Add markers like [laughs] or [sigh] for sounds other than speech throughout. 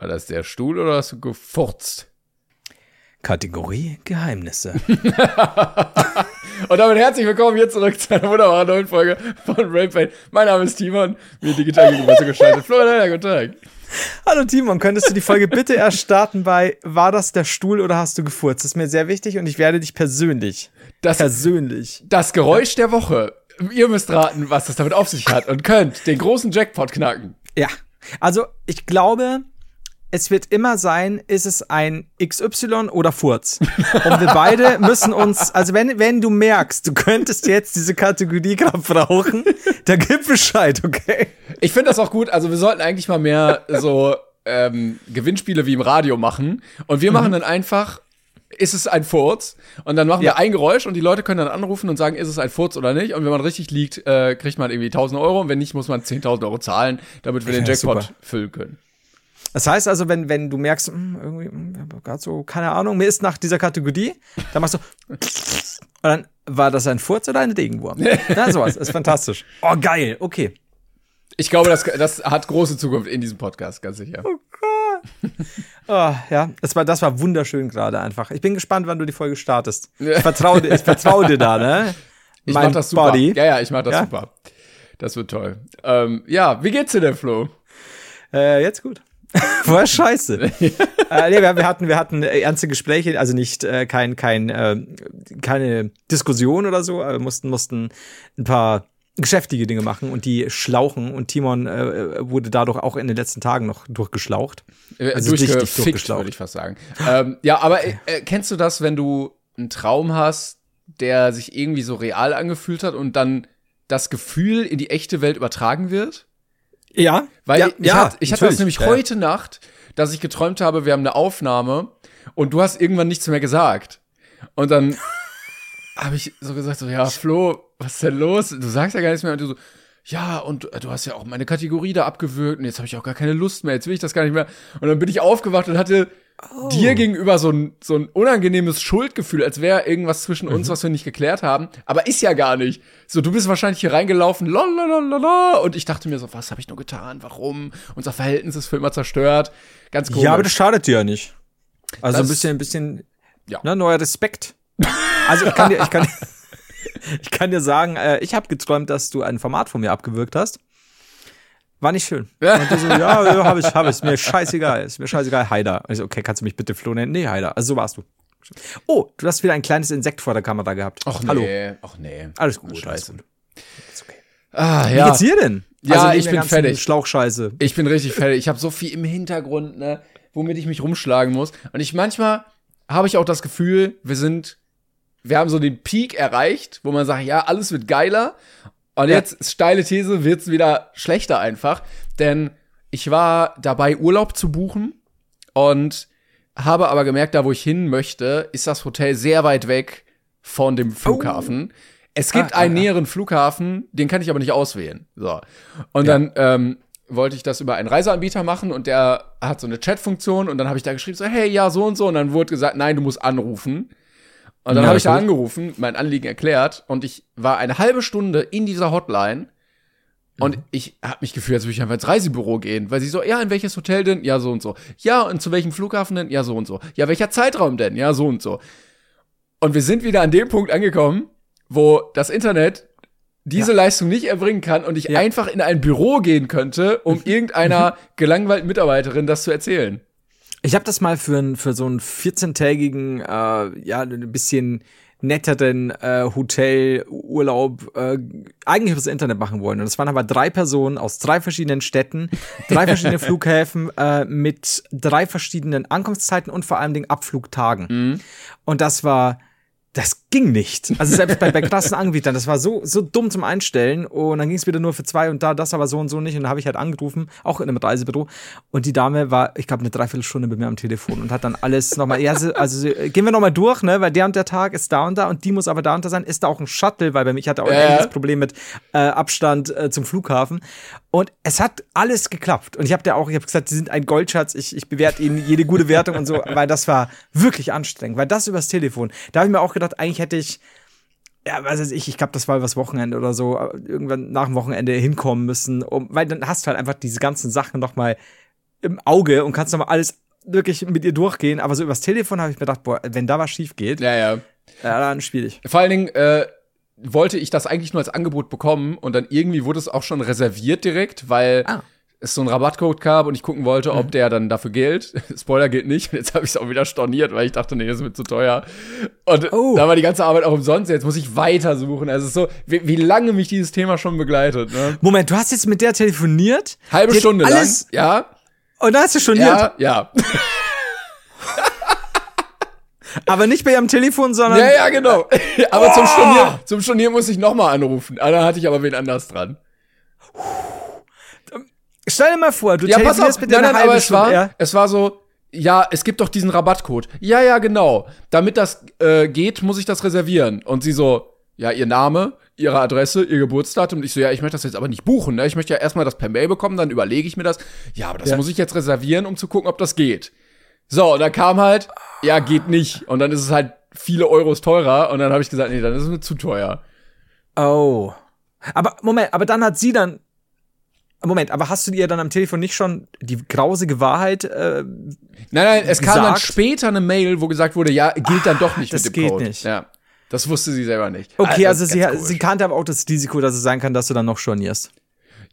War das der Stuhl oder hast du gefurzt? Kategorie Geheimnisse. [laughs] Und damit herzlich willkommen hier zurück zu einer wunderbaren neuen Folge von Pain. Mein Name ist Timon, mir digital gegenüber zugeschaltet. Florian, guten Tag. Hallo Timon, könntest du die Folge bitte erst starten bei War das der Stuhl oder hast du gefurzt? Das ist mir sehr wichtig und ich werde dich persönlich, Das, persönlich, das Geräusch der Woche. Ihr müsst raten, was das damit auf sich hat und könnt den großen Jackpot knacken. ja. Also ich glaube, es wird immer sein, ist es ein XY oder Furz. Und wir beide müssen uns, also wenn, wenn du merkst, du könntest jetzt diese Kategorie gerade brauchen, dann gib Bescheid, okay? Ich finde das auch gut. Also wir sollten eigentlich mal mehr so ähm, Gewinnspiele wie im Radio machen. Und wir machen dann einfach, ist es ein Furz? Und dann machen Ja. wir ein Geräusch und die Leute können dann anrufen und sagen, ist es ein Furz oder nicht? Und wenn man richtig liegt, äh, kriegt man irgendwie 1000 Euro. Und wenn nicht, muss man 10.000 Euro zahlen, damit wir den Ja, Jackpot super. füllen können. Das heißt also, wenn, wenn du merkst, hm, irgendwie, gerade so, keine Ahnung, mir ist nach dieser Kategorie, dann machst du, und dann war das ein Furz oder ein Regenwurm? [laughs] Na, sowas, ist fantastisch. Oh, geil, okay. Ich glaube, das, das hat große Zukunft in diesem Podcast, ganz sicher. Oh, ja, das war, das war wunderschön gerade einfach. Ich bin gespannt, wann du die Folge startest. Ich vertraue dir, ich vertraue dir da, ne? [laughs] Ich Mein mach das super. Body. Ja, ja, ich mach das Ja? super. Das wird toll. Ähm, ja, wie geht's dir denn, Flo? Äh, jetzt gut. [laughs] Vorher scheiße. [laughs] äh, nee, wir, hatten, wir hatten äh, ernste Gespräche, also nicht äh, kein, kein, äh, keine Diskussion oder so, aber wir mussten, mussten ein paar geschäftige Dinge machen und die schlauchen und Timon äh, wurde dadurch auch in den letzten Tagen noch durchgeschlaucht. Äh, Also richtig durchgefickt, durchgeschlaucht. würde ich fast sagen. ähm, ja, aber äh, äh, kennst du das, wenn du einen Traum hast, der sich irgendwie so real angefühlt hat und dann das Gefühl in die echte Welt übertragen wird? Ja, Weil ja, ich, ja, hatte, ich hatte das nämlich Ja, ja. heute Nacht, dass ich geträumt habe, wir haben eine Aufnahme und du hast irgendwann nichts mehr gesagt. Und dann [laughs] habe ich so gesagt, so, ja, Flo, was ist denn los? Du sagst ja gar nichts mehr. Und du so, ja, und äh, du hast ja auch meine Kategorie da abgewürgt und jetzt habe ich auch gar keine Lust mehr, jetzt will ich das gar nicht mehr. Und dann bin ich aufgewacht und hatte Oh. dir gegenüber so ein, so ein unangenehmes Schuldgefühl, als wäre irgendwas zwischen uns, Mhm. was wir nicht geklärt haben. Aber ist ja gar nicht. So, du bist wahrscheinlich hier reingelaufen, lalalala, und ich dachte mir so, was habe ich nur getan? Warum? Unser Verhältnis ist für immer zerstört. Ganz komisch. Ja, aber das schadet dir ja nicht. Also Das- ein bisschen, ein bisschen, Ja. ne, neuer Respekt. Also ich kann dir, ich kann, [laughs] ich kann dir sagen, äh, ich habe geträumt, dass du ein Format von mir abgewürgt hast. War nicht schön. Und so, ja, ja, hab ich, hab ich. Ist mir scheißegal. Ist mir scheißegal. Heider. Ich so, okay, kannst du mich bitte Flo nennen? Nee, Heider. Also so warst du. Oh, du hast wieder ein kleines Insekt vor der Kamera gehabt. Ach nee, ach nee. Alles gut. Scheiße. Alles gut. Ist okay. Ah, Wie ja. geht's dir denn? Ja, neben ich bin fertig. Schlauchscheiße. Ich bin richtig fertig. Ich habe so viel im Hintergrund, ne, womit ich mich rumschlagen muss. Und ich manchmal habe ich auch das Gefühl, wir sind, wir haben so den Peak erreicht, wo man sagt, ja, alles wird geiler. Und Ja. jetzt, steile These, wird's wieder schlechter einfach. Denn ich war dabei, Urlaub zu buchen und habe aber gemerkt, da wo ich hin möchte, ist das Hotel sehr weit weg von dem Flughafen. Es gibt Ah, einen ah, ah. näheren Flughafen, den kann ich aber nicht auswählen. So. Und dann ähm, wollte ich das über einen Reiseanbieter machen und der hat so eine Chatfunktion und dann habe ich da geschrieben, so, hey, ja, so und so. Und dann wurde gesagt, nein, du musst anrufen. Und dann Ja, habe ich da angerufen, mein Anliegen erklärt und ich war eine halbe Stunde in dieser Hotline und Mhm. ich habe mich gefühlt, als würde ich einfach ins Reisebüro gehen, weil sie so, ja, in welches Hotel denn? Ja, so und so. Ja, und zu welchem Flughafen denn? Ja, so und so. Ja, welcher Zeitraum denn? Ja, so und so. Und wir sind wieder an dem Punkt angekommen, wo das Internet diese Leistung nicht erbringen kann und ich Ja. einfach in ein Büro gehen könnte, um irgendeiner gelangweilten Mitarbeiterin das zu erzählen. Ich habe das mal für, ein, für so einen 14-tägigen, äh, ja, ein bisschen netteren äh, Hotelurlaub äh, eigentlich übers Internet machen wollen. Und das waren aber drei Personen aus drei verschiedenen Städten, drei verschiedene [laughs] Flughäfen äh, mit drei verschiedenen Ankunftszeiten und vor allem den Abflugtagen. Und das war, das ging nicht. Also selbst bei, bei krassen Anbietern, das war so, so dumm zum Einstellen und dann ging es wieder nur für zwei und da das aber so und so nicht und da habe ich halt angerufen, auch in einem Reisebüro und die Dame war, ich glaube, eine Dreiviertelstunde bei mir am Telefon und hat dann alles nochmal, ja, also, also gehen wir nochmal durch, ne, weil der und der Tag ist da und da und die muss aber da und da sein, ist da auch ein Shuttle, weil bei mir, ich hatte auch ein ähnliches Problem mit äh, Abstand äh, zum Flughafen und es hat alles geklappt und ich habe da auch, ich habe gesagt, sie sind ein Goldschatz, ich, ich bewerte ihnen jede gute Wertung und so, weil das war wirklich anstrengend, weil das übers Telefon, da habe ich mir auch gedacht, eigentlich hätte ich ja, weiß ich, ich glaube, das war übers Wochenende oder so, äh, irgendwann nach dem Wochenende hinkommen müssen, um, weil dann hast du halt einfach diese ganzen Sachen noch mal im Auge und kannst noch mal alles wirklich mit ihr durchgehen, aber so übers Telefon habe ich mir gedacht, boah, wenn da was schief geht, Ja, ja. ja, dann schwierig. Vor allen Dingen äh, wollte ich das eigentlich nur als Angebot bekommen und dann irgendwie wurde es auch schon reserviert direkt, weil Ah. Es so einen Rabattcode gab und ich gucken wollte, ob der dann dafür gilt. [laughs] Spoiler gilt nicht. Und jetzt habe ich es auch wieder storniert, weil ich dachte, nee, das wird zu teuer. Und Oh. da war die ganze Arbeit auch umsonst. Jetzt muss ich weitersuchen. Also es ist so, wie, wie lange mich dieses Thema schon begleitet. Ne? Moment, du hast jetzt mit der telefoniert? Halbe Die Stunde lang. Ja, Und da hast du schon ja, ja. [laughs] aber nicht bei ihrem Telefon, sondern Ja, ja, genau. Aber zum Stornieren, zum Stornieren muss ich nochmal anrufen. Ah, Da hatte ich aber wen anders dran. Stell dir mal vor, du Ja, pass auf. mit Nein, nein, aber es war, ja. es war so, ja, es gibt doch diesen Rabattcode. Ja, ja, genau. Damit das äh, geht, muss ich das reservieren. Und sie so, ja, ihr Name, ihre Adresse, ihr Geburtsdatum. Und ich so, ja, ich möchte das jetzt aber nicht buchen. Ne? Ich möchte ja erstmal das per Mail bekommen, dann überlege ich mir das. Ja, aber das Ja. muss ich jetzt reservieren, um zu gucken, ob das geht. So, und dann kam halt, ja, geht nicht. Und dann ist es halt viele Euros teurer. Und dann habe ich gesagt, nee, dann ist es mir zu teuer. Oh. Aber Moment, aber dann hat sie dann Moment, aber hast du ihr dann am Telefon nicht schon die grausige Wahrheit äh, Nein, nein, es kam dann gesagt? später eine Mail, wo gesagt wurde, ja, gilt dann doch nicht das mit dem geht Code. nicht. Ja. Das wusste sie selber nicht. Okay, also das ist sie, sie kannte aber auch das Risiko, dass es sein kann, dass du dann noch stornierst.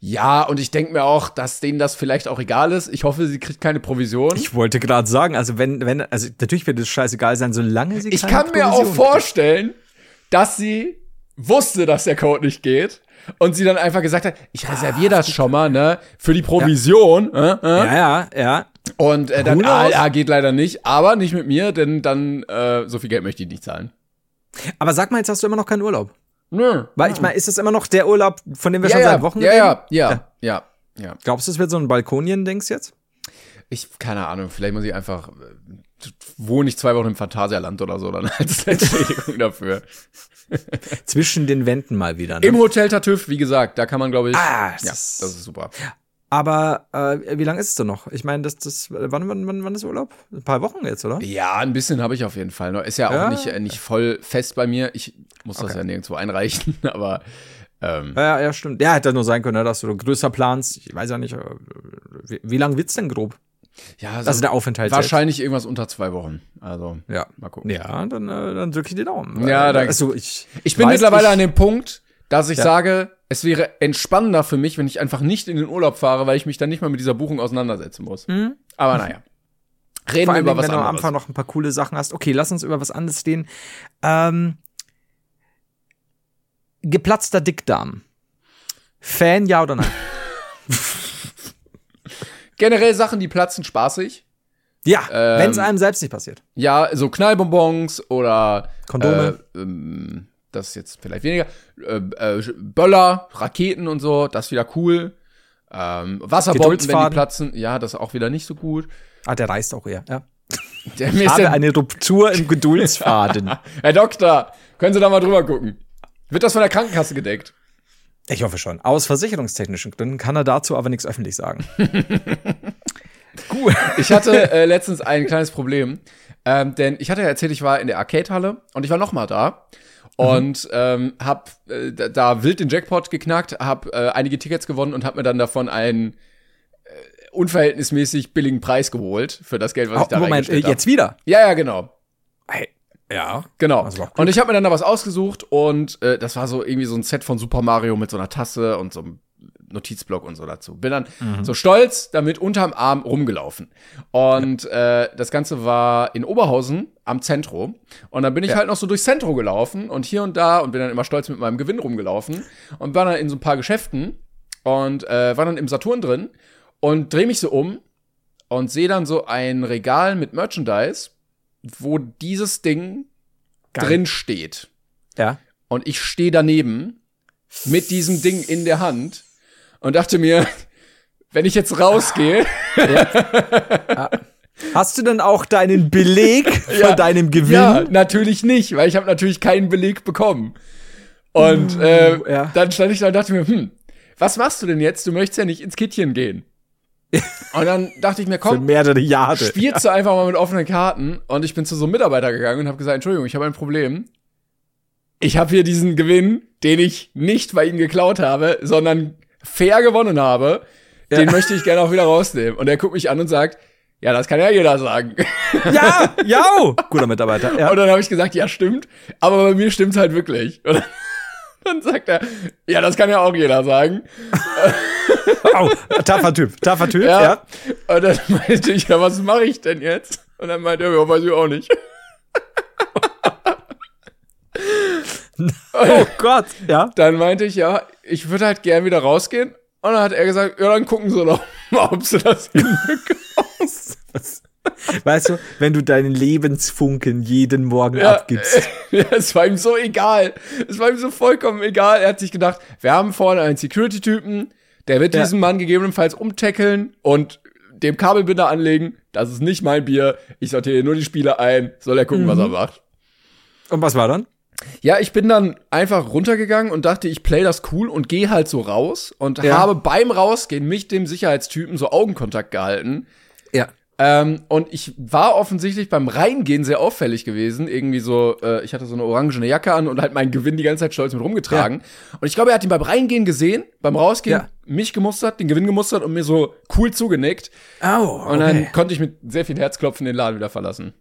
Ja, und ich denke mir auch, dass denen das vielleicht auch egal ist. Ich hoffe, sie kriegt keine Provision. Ich wollte gerade sagen, also wenn, wenn, also natürlich wird es scheißegal sein, solange sie Ich kann mir auch Provision vorstellen, dass sie wusste, dass der Code nicht geht. Und sie dann einfach gesagt hat, ich reserviere das schon mal, ne, für die Provision. Äh, äh. Ja, ja, ja. Und äh, dann, ah, ja, geht leider nicht, aber nicht mit mir, denn dann, äh, so viel Geld möchte ich nicht zahlen. Aber sag mal, jetzt hast du immer noch keinen Urlaub. Nö. Weil ich meine, ist das immer noch der Urlaub, von dem wir Ja, schon ja, seit Wochen ja, reden? ja, ja, ja, ja. Glaubst du, es wird so ein Balkonien-Dings jetzt? Ich, keine Ahnung, vielleicht muss ich einfach, äh, wohne ich zwei Wochen im Phantasialand oder so, dann [laughs] als Entschädigung dafür. Zwischen den Wänden mal wieder. Ne? Im Hotel Tartüff, wie gesagt, da kann man, glaube ich, Ah, ja, das das ist- ist super. Aber äh, wie lange ist es denn noch? Ich meine, das, das, wann, wann, wann, wann ist Urlaub? Ein paar Wochen jetzt, oder? Ja, ein bisschen habe ich auf jeden Fall. noch. Ist ja auch Ja? nicht, äh, nicht voll fest bei mir. Ich muss das ja nirgendwo einreichen, [laughs] aber ähm, Ja, ja, stimmt. Ja, hätte nur sein können, ne, dass du größer planst. Ich weiß ja nicht, äh, wie, wie lang wird's denn grob? Ja, Also der Aufenthalt wahrscheinlich irgendwas unter zwei Wochen. Also Ja. mal gucken. Ja, dann, äh, dann drücke ich die Daumen. Ja, danke. Also ich, Ich bin weiß, mittlerweile ich, an dem Punkt, dass ich Ja. sage, es wäre entspannender für mich, wenn ich einfach nicht in den Urlaub fahre, weil ich mich dann nicht mal mit dieser Buchung auseinandersetzen muss. Aber naja. Reden Vor wir allem, über was wenn du am anderes. Anfang noch ein paar coole Sachen hast. Okay, lass uns über was anderes reden. Ähm, geplatzter Dickdarm. Fan, ja oder nein? [laughs] Generell Sachen, die platzen, spaßig. ja, Ähm, wenn es einem selbst nicht passiert. Ja, so Knallbonbons oder Kondome. Äh, ähm, das ist jetzt vielleicht weniger. Äh, äh, Böller, Raketen und so, das ist wieder cool. Ähm, Wasserbomben, wenn die platzen, ja, das ist auch wieder nicht so gut. Ah, der reißt auch eher. Ja. [laughs] Der, Ich habe eine Ruptur im Geduldsfaden. [laughs] Herr Doktor, können Sie da mal drüber gucken? Wird das von der Krankenkasse gedeckt? Ich hoffe schon. Aus versicherungstechnischen Gründen kann er dazu aber nichts öffentlich sagen. [laughs] Cool. Ich hatte äh, letztens ein kleines Problem, ähm, denn ich hatte ja erzählt, ich war in der Arcade-Halle und ich war noch mal da und ähm, hab äh, da, wild den Jackpot geknackt, hab äh, einige Tickets gewonnen und hab mir dann davon einen äh, unverhältnismäßig billigen Preis geholt für das Geld, was ich da Oh, Moment, äh, jetzt wieder. Ja, ja, genau. Hey, ja. Genau. Gut. Und ich habe mir dann da was ausgesucht und äh, das war so irgendwie so ein Set von Super Mario mit so einer Tasse und so einem Notizblock und so dazu. Bin dann Mhm. so stolz damit unterm Arm rumgelaufen. Und äh, das Ganze war in Oberhausen am Zentro. Und dann bin ich halt noch so durchs Zentro gelaufen und hier und da und bin dann immer stolz mit meinem Gewinn rumgelaufen und war dann in so ein paar Geschäften und äh, war dann im Saturn drin und drehe mich so um und sehe dann so ein Regal mit Merchandise, wo dieses Ding drin steht. Ja. Und ich stehe daneben mit diesem Ding in der Hand und dachte mir, [laughs] wenn ich jetzt rausgehe, Hast du denn auch deinen Beleg von [laughs] Ja. deinem Gewinn? ja, natürlich nicht, weil ich habe natürlich keinen Beleg bekommen. Und äh, Uh, ja. dann stand ich da und dachte mir, hm, was machst du denn jetzt? Du möchtest ja nicht ins Kittchen gehen. Und dann dachte ich mir, Für komm, mehrere Jahre. spielst du einfach mal mit offenen Karten. Und ich bin zu so einem Mitarbeiter gegangen und habe gesagt, Entschuldigung, ich habe ein Problem. Ich habe hier diesen Gewinn, den ich nicht bei Ihnen geklaut habe, sondern fair gewonnen habe. Den möchte ich gerne auch wieder rausnehmen. Und er guckt mich an und sagt, ja, das kann ja jeder sagen. Ja, ja. [laughs] Guter Mitarbeiter. Ja. Und dann habe ich gesagt, ja, stimmt. Aber bei mir stimmt's halt wirklich. Und dann, dann sagt er, ja, das kann ja auch jeder sagen. Oh, taffer Typ, taffer Typ, Ja. ja. Und dann meinte ich, ja, was mache ich denn jetzt? Und dann meinte er, ja, weiß ich auch nicht. Oh Gott, ja. Dann meinte ich, ja, ich würde halt gern wieder rausgehen. Und dann hat er gesagt, ja, dann gucken Sie doch mal, ob Sie das [laughs] hinbekommen. [laughs] Weißt du, wenn du deinen Lebensfunken jeden Morgen Ja, abgibst. [laughs] ja, es war ihm so egal. Es war ihm so vollkommen egal. Er hat sich gedacht, wir haben vorne einen Security-Typen, der wird Ja. diesen Mann gegebenenfalls umtackeln und dem Kabelbinder anlegen. Das ist nicht mein Bier. Ich sortiere nur die Spiele ein. Soll er gucken, was Mhm. er macht. Und was war dann? Ja, ich bin dann einfach runtergegangen und dachte, ich play das cool und gehe halt so raus und Ja. habe beim Rausgehen mich dem Sicherheitstypen so Augenkontakt gehalten. Ja. Ähm, und ich war offensichtlich beim Reingehen sehr auffällig gewesen. Irgendwie so, äh, ich hatte so eine orangene Jacke an und halt meinen Gewinn die ganze Zeit stolz mit rumgetragen. Und ich glaube, er hat ihn beim Reingehen gesehen, beim Rausgehen, Ja. mich gemustert, den Gewinn gemustert und mir so cool zugenickt. Oh, Und dann konnte ich mit sehr viel Herzklopfen den Laden wieder verlassen.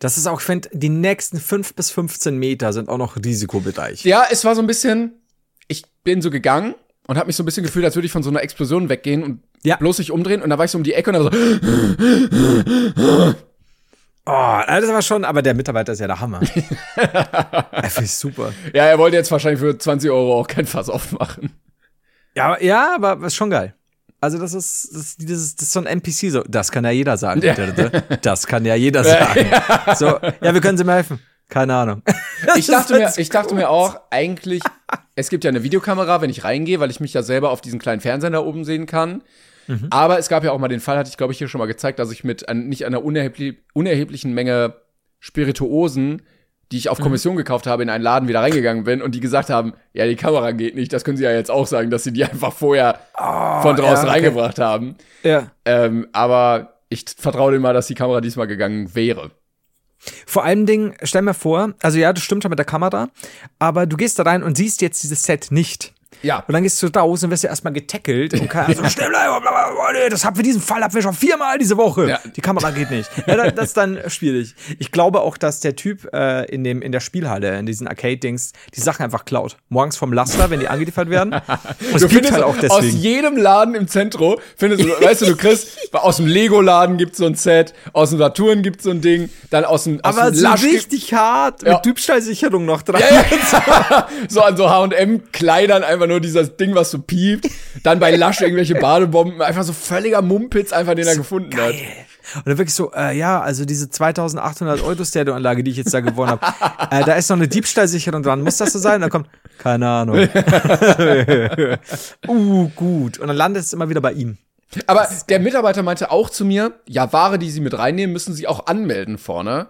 Das ist auch, ich finde, die nächsten fünf bis 15 Meter sind auch noch risikobereich. Ja, es war so ein bisschen, ich bin so gegangen und habe mich so ein bisschen gefühlt, als würde ich von so einer Explosion weggehen und Ja. bloß nicht umdrehen. Und da war ich so um die Ecke und dann so, Oh, das war schon, aber der Mitarbeiter ist ja der Hammer. [laughs] Er finde ich super. ja, er wollte jetzt wahrscheinlich für 20 Euro auch kein Fass aufmachen. Ja, aber- ja, aber ist schon geil. Also das ist, das, ist- dieses, das ist so ein NPC, so, das kann ja jeder sagen. Ja. [laughs] Das kann ja jeder [laughs] sagen. So, ja, wir können sie mir helfen. Keine Ahnung. Ich dachte, mir, ich dachte mir auch, eigentlich, es gibt ja eine Videokamera, wenn ich reingehe, weil ich mich ja selber auf diesen kleinen Fernseher da oben sehen kann. Aber es gab ja auch mal den Fall, hatte ich glaube ich hier schon mal gezeigt, dass ich mit an, nicht einer unerhebli unerheblichen Menge Spirituosen, die ich auf Kommission gekauft habe, in einen Laden wieder reingegangen bin und die gesagt haben, ja, die Kamera geht nicht, das können sie ja jetzt auch sagen, dass sie die [laughs] einfach vorher von draußen ja, okay. reingebracht haben. Ja. Ähm, aber ich vertraue dem mal, dass die Kamera diesmal gegangen wäre. Vor allen Dingen, stell mir vor, also ja, das stimmt schon mit der Kamera, aber du gehst da rein und siehst jetzt dieses Set nicht. Ja. Und dann gehst du raus und wirst ja erstmal getackelt und kann also schnell bleiben, das haben wir diesen Fall hatten wir schon viermal diese Woche. Ja. Die Kamera geht nicht. Ja, das, ist dann schwierig. Ich glaube auch, dass der Typ äh, in dem in der Spielhalle, in diesen Arcade-Dings, die Sachen einfach klaut. Morgens vom Laster, wenn die angeliefert werden. [laughs] Und Du findest halt auch aus deswegen. jedem Laden im Zentrum, findest du, weißt du, du kriegst, aus dem Lego-Laden gibt's so ein Set, aus dem Saturn gibt's so ein Ding, dann aus dem, aus Aber dem so richtig hart, Ja. mit Diebstahlsicherung noch dran. [laughs] so an so H&M-Kleidern einfach nur dieses Ding, was so piept, dann bei Lush irgendwelche Badebomben, einfach so völliger Mumpitz einfach, den er gefunden hat. Und dann wirklich so, äh, ja, also diese 2800 Euro Stereoanlage, die ich jetzt da gewonnen habe, äh, da ist noch eine Diebstahlsicherung dran. Muss das so sein? Und dann kommt, keine Ahnung. [laughs] uh, gut. Und dann landet es immer wieder bei ihm. Aber der Mitarbeiter meinte auch zu mir, ja, Ware, die sie mit reinnehmen, müssen sie auch anmelden vorne.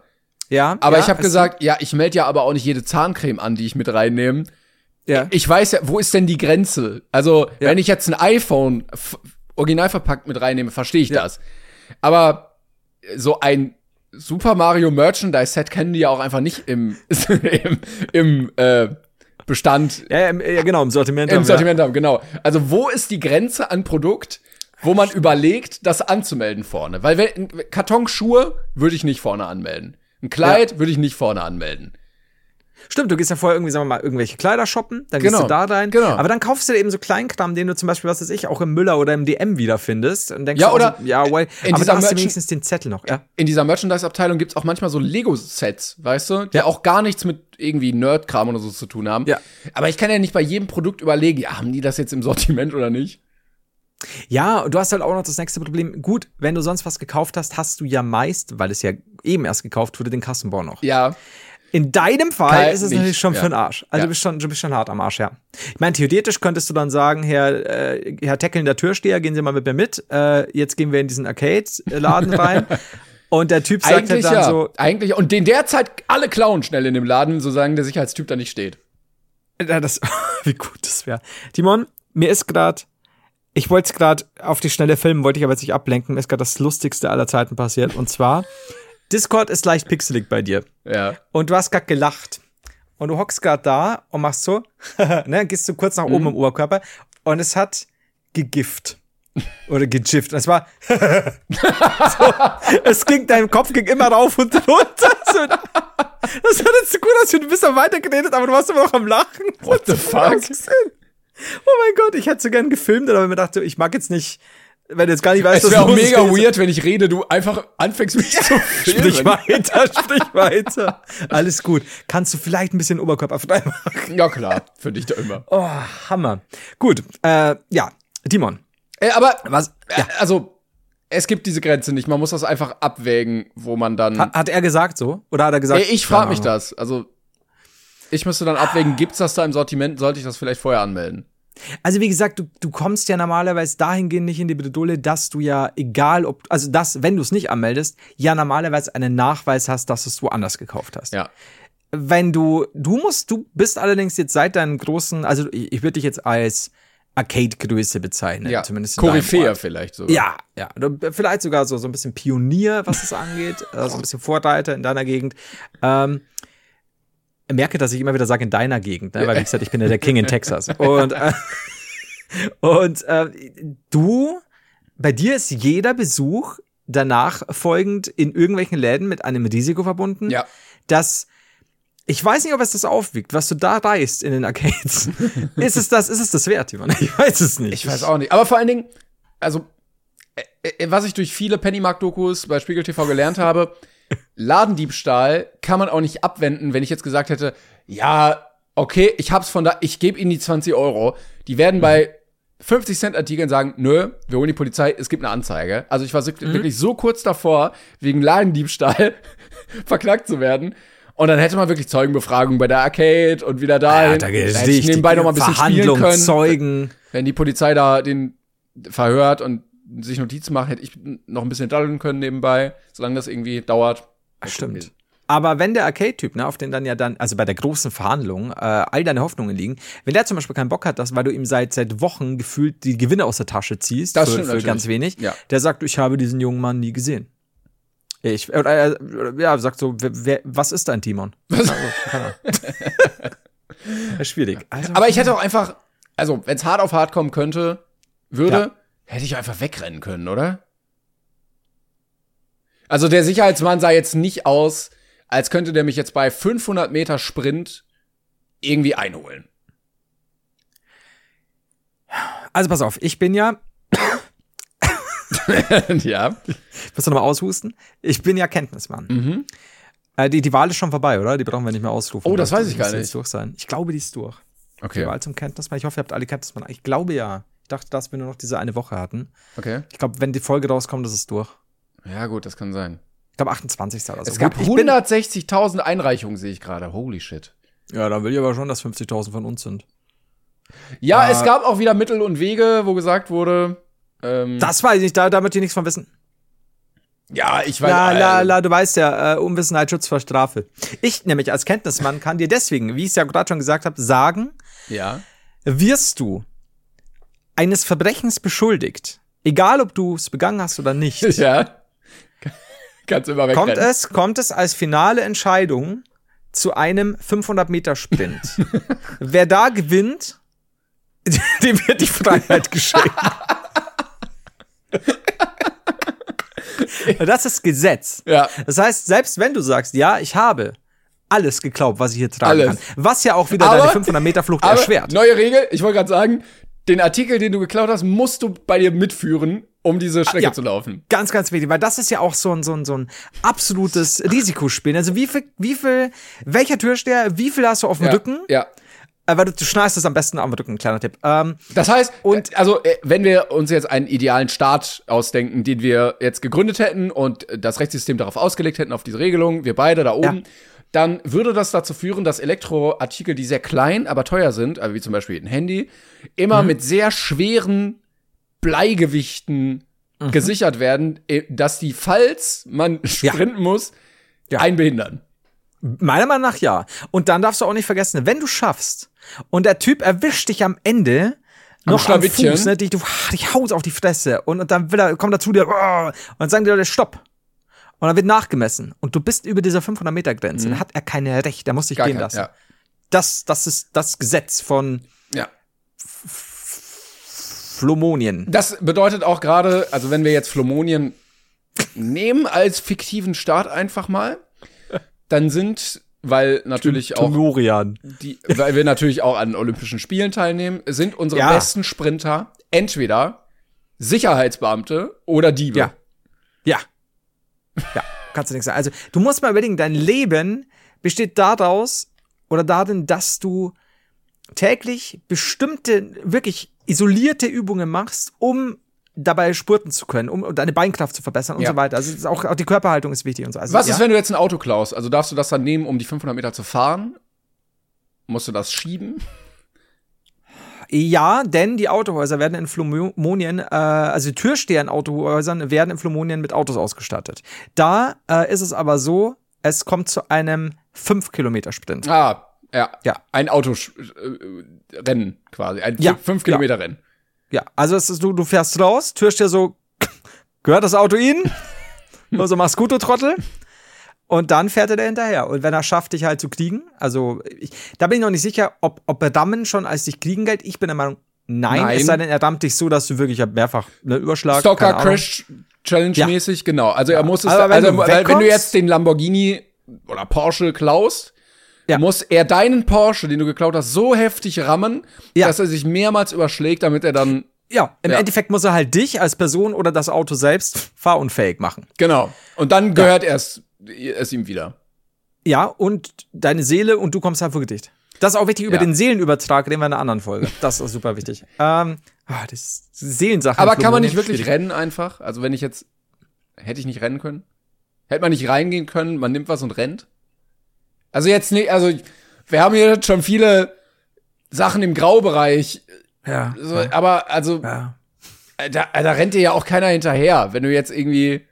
Ja. Aber ja, ich habe es- gesagt, ja, ich melde ja aber auch nicht jede Zahncreme an, die ich mit reinnehme. Ja. Ich weiß ja, wo ist denn die Grenze? Also, wenn ich jetzt ein iPhone original verpackt mit reinnehme, verstehe ich Ja. das. Aber so ein Super Mario Merchandise Set kennen die ja auch einfach nicht im, [laughs] im, im äh, Bestand, ja, ja, im- ja, genau, im Sortiment. im Sortiment haben, genau. Also, wo ist die Grenze an Produkt, wo man überlegt, das anzumelden vorne? Weil wenn, Kartonschuhe würde ich nicht vorne anmelden. Ein Kleid würde ich nicht vorne anmelden. Stimmt, du gehst ja vorher irgendwie, sagen wir mal, irgendwelche Kleider shoppen, dann gehst Genau, du da rein. genau. Aber dann kaufst du eben so Kleinkram, den du zum Beispiel, was weiß ich, auch im Müller oder im DM wiederfindest. Und denkst Ja, du auch oder so, ja, well, in aber da hast du Merchant- wenigstens den Zettel noch, ja. in dieser Merchandise-Abteilung gibt's auch manchmal so Lego-Sets, weißt du, die auch gar nichts mit irgendwie Nerd-Kram oder so zu tun haben. Ja. Aber ich kann ja nicht bei jedem Produkt überlegen, ja, haben die das jetzt im Sortiment oder nicht? Ja, und du hast halt auch noch das nächste Problem. Gut, wenn du sonst was gekauft hast, hast du ja meist, weil es ja eben erst gekauft wurde, den Kassenbon noch. Ja. In deinem Fall Kalt ist es nicht, natürlich schon ja. für den Arsch. Also Ja. du bist schon, du bist schon hart am Arsch, ja. Ich meine, theoretisch könntest du dann sagen, Herr, äh, Herr Teckelnder Türsteher, gehen Sie mal mit mir mit. Äh, jetzt gehen wir in diesen Arcade-Laden [laughs] rein. Und der Typ sagt halt Eigentlich dann ja. so, Eigentlich. Und den derzeit alle klauen schnell in dem Laden, solange der Sicherheitstyp da nicht steht. Ja, das, [laughs] wie gut das wäre. Timon, mir ist gerade, ich wollte es gerade auf die schnelle filmen, wollte ich aber jetzt nicht ablenken. Mir ist gerade das Lustigste aller Zeiten passiert. Und zwar, Discord ist leicht pixelig bei dir. Ja. Und du hast gerade gelacht. Und du hockst gerade da und machst so, [laughs] ne, gehst du kurz nach oben im Oberkörper. Und es hat gegift. Oder gejifft. Und es war, [laughs] so, es ging, dein Kopf ging immer rauf und runter. [laughs] So, das hat jetzt so gut aus, du bist am weitergeredet, aber du warst immer noch am Lachen. What the fuck? Oh mein Gott, ich hätte so gern gefilmt, aber mir dachte, ich mag jetzt nicht, wenn du jetzt gar nicht weißt, Es wäre auch mega ist. weird, wenn ich rede, du einfach anfängst mich zu filmen. Sprich weiter, sprich weiter. Alles gut. Kannst du vielleicht ein bisschen Oberkörper frei machen? Ja klar, für dich da immer. Oh, Hammer. Gut, äh, ja, Timon. Äh, aber, Was? äh, also, es gibt diese Grenze nicht. Man muss das einfach abwägen, wo man dann. Hat, hat er gesagt so? Oder hat er gesagt? Ey, ich frage mich das. Also, ich müsste dann abwägen, gibt's das da im Sortiment? Sollte ich das vielleicht vorher anmelden? Also wie gesagt, du, du kommst ja normalerweise dahingehend nicht in die Bredouille, dass du ja, egal ob, also das, wenn du es nicht anmeldest, ja normalerweise einen Nachweis hast, dass du es woanders gekauft hast. Ja. Wenn du, du musst, du bist allerdings jetzt seit deinem großen, also ich, ich würde dich jetzt als Arcade-Größe bezeichnen, Ja. zumindest Koryphäer vielleicht sogar. Ja, ja. Vielleicht sogar so, so ein bisschen Pionier, was es [laughs] angeht. Also ein bisschen Vorreiter in deiner Gegend. Ähm, merke, dass ich immer wieder sage in deiner Gegend, ne? weil wie gesagt, ich bin ja der King in Texas. [laughs] Und, äh, und äh, du, bei dir ist jeder Besuch danach folgend in irgendwelchen Läden mit einem Risiko verbunden, Ja. dass ich weiß nicht, ob es das aufwiegt, was du da reißt in den Arcades. [laughs] ist es das, ist es das wert, Timon? Ich weiß es nicht. Ich weiß auch nicht. Aber vor allen Dingen, also, äh, äh, was ich durch viele Pennymark-Dokus bei Spiegel TV gelernt habe, Ladendiebstahl kann man auch nicht abwenden, wenn ich jetzt gesagt hätte, ja, okay, ich hab's von da, ich gebe ihnen die 20 Euro. Die werden bei 50 Cent Artikeln sagen, nö, wir holen die Polizei, es gibt eine Anzeige. Also ich war so- wirklich so kurz davor, wegen Ladendiebstahl [laughs] verklagt zu werden. Und dann hätte man wirklich Zeugenbefragung bei der Arcade und wieder da. da hätte ich nebenbei noch mal ein bisschen spielen können. Zeugen. Wenn die Polizei da den verhört und sich Notizen macht, hätte ich noch ein bisschen daddeln können nebenbei, solange das irgendwie dauert. Stimmt. Aber wenn der Arcade-Typ, ne, auf den dann ja dann, also bei der großen Verhandlung, äh, all deine Hoffnungen liegen, wenn der zum Beispiel keinen Bock hat, dass, weil du ihm seit seit Wochen gefühlt die Gewinne aus der Tasche ziehst, Das für, stimmt für ganz wenig, Ja. der sagt, ich habe diesen jungen Mann nie gesehen. Ich, oder, äh, oder, ja, sagt so, wer, wer, was ist dein Timon? [laughs] Also, schwierig. Also, Aber ich hätte auch einfach, also wenn es hart auf hart kommen könnte, würde, hätte ich einfach wegrennen können, oder? Also der Sicherheitsmann sah jetzt nicht aus, als könnte der mich jetzt bei 500 Meter Sprint irgendwie einholen. also pass auf, ich bin ja, [laughs] ja. musst du nochmal aushusten? Ich bin ja Kenntnismann. Äh, die, die Wahl ist schon vorbei, oder? Die brauchen wir nicht mehr ausrufen. Mhm. Oh, das weiß ich Die gar nicht. durch sein. Ich glaube, die ist durch. Die Okay. Wahl zum Kenntnismann. Ich hoffe, ihr habt alle Kenntnismann. Ich glaube ja. Ich dachte, dass wir nur noch diese eine Woche hatten. Okay. Ich glaube, wenn die Folge rauskommt, ist es durch. Ja, gut, das kann sein. Ich glaube, 28. oder so. Es gab Gut, ich bin- 160.000 Einreichungen, sehe ich gerade. Holy shit. Ja, dann will ich aber schon, dass 50.000 von uns sind. Ja, Äh, es gab auch wieder Mittel und Wege, wo gesagt wurde, ähm, Das weiß ich nicht, da, damit die nichts von wissen. ja, ich weiß, La, la, äh, la, du weißt ja, äh, Unwissenheit Schutz vor Strafe. Ich nämlich als Kenntnismann kann dir deswegen, wie ich es ja gerade schon gesagt habe, sagen, ja. wirst du eines Verbrechens beschuldigt, egal ob du es begangen hast oder nicht, [laughs] Ja. Kannst immer wegrennen. kommt es, kommt es als finale Entscheidung zu einem 500 Meter Sprint. [laughs] Wer da gewinnt, [laughs] dem wird die Freiheit geschenkt. das ist Gesetz. Ja. Das heißt, selbst wenn du sagst, ja, ich habe alles geglaubt, was ich hier tragen Alles. kann, was ja auch wieder Aber- deine 500 Meter Flucht erschwert. neue Regel, ich wollte gerade sagen, den Artikel, den du geklaut hast, musst du bei dir mitführen, um diese Strecke ja. zu laufen. Ganz, ganz wichtig, weil das ist ja auch so ein, so ein, so ein absolutes Risikospiel. Also wie viel, wie viel, welcher Türsteher, wie viel hast du auf dem Ja. Rücken? Ja. Äh, weil du, du schnallst es am besten am Rücken, kleiner Tipp. Ähm, Das heißt, und also äh, wenn wir uns jetzt einen idealen Staat ausdenken, den wir jetzt gegründet hätten und das Rechtssystem darauf ausgelegt hätten auf diese Regelung, wir beide da oben, dann würde das dazu führen, dass Elektroartikel, die sehr klein, aber teuer sind, also wie zum Beispiel ein Handy, immer Mhm. mit sehr schweren Bleigewichten Mhm. gesichert werden, eh, dass die, falls man sprinten muss, Ja. einen behindern. Meiner Meinung nach ja. Und dann darfst du auch nicht vergessen, wenn du schaffst und der Typ erwischt dich am Ende Am noch am Schlawittchen. Fuß, ne, dich, du, dich haust auf die Fresse und, und dann will er, kommt er zu dir oh, und dann sagen die Leute Stopp. Und dann wird nachgemessen und du bist über dieser 500 Meter Grenze, dann hat er keine Recht, der muss dich Mhm. Gar gehen kein- lassen. ja. Das, das ist das Gesetz von Ja. Flomonien. Das bedeutet auch gerade, also wenn wir jetzt Flomonien nehmen als fiktiven Staat einfach mal, dann sind, weil natürlich auch die, weil wir natürlich auch an Olympischen Spielen teilnehmen, sind unsere Ja. besten Sprinter entweder Sicherheitsbeamte oder Diebe. Ja. Ja. Ja, kannst du nichts sagen. Also, du musst mal überlegen, dein Leben besteht daraus oder darin, dass du täglich bestimmte, wirklich isolierte Übungen machst, um dabei spurten zu können, um deine Beinkraft zu verbessern und Ja. so weiter. Also, auch, auch die Körperhaltung ist wichtig und so. Also, Was ja. ist, wenn du jetzt ein Auto klaust? Also darfst du das dann nehmen, um die 500 Meter zu fahren? Musst du das schieben? Ja, denn die Autohäuser werden in Flumonien, äh, also die Türsteher in Autohäusern werden in Flumonien mit Autos ausgestattet. Da äh, ist es aber so, es kommt zu einem 5-Kilometer-Sprint. Ah, ja. Ja. Ein Autorennen quasi. Ein Ja, 5 Kilometer Rennen. Ja, also es ist, du, du fährst raus, Türsteher so, [clears throat] gehört das Auto Ihnen? [laughs] also mach's gut, du Trottel. Und dann fährt er da hinterher. Und wenn er schafft, dich halt zu kriegen, also ich, da bin ich noch nicht sicher, ob, ob er Rammen schon als dich kriegen gilt. Ich bin der Meinung, nein, Nein. es sei denn, er rammt dich so, dass du wirklich mehrfach ne, Überschlag. Stalker. Crash Challenge Ja. mäßig, genau. Also er muss es, Aber wenn also du weil, wenn du jetzt den Lamborghini oder Porsche klaust, Ja. muss er deinen Porsche, den du geklaut hast, so heftig rammen, Ja. dass er sich mehrmals überschlägt, damit er dann Ja, im Ja. Endeffekt muss er halt dich als Person oder das Auto selbst fahrunfähig machen. genau. Und dann gehört erst es ihm wieder. Ja, und deine Seele und du kommst halt vor Gedicht. Das ist auch wichtig über Ja. den Seelenübertrag, reden wir in einer anderen Folge. Das ist super wichtig. Ähm, ah, das ist Seelensache. Aber kann man nicht wirklich schwierig. rennen einfach? Also wenn ich jetzt hätte ich nicht rennen können? Hätte man nicht reingehen können, man nimmt was und rennt? Also jetzt nicht, also wir haben hier schon viele Sachen im Graubereich, Ja. so, aber also ja. da, da rennt dir ja auch keiner hinterher, wenn du jetzt irgendwie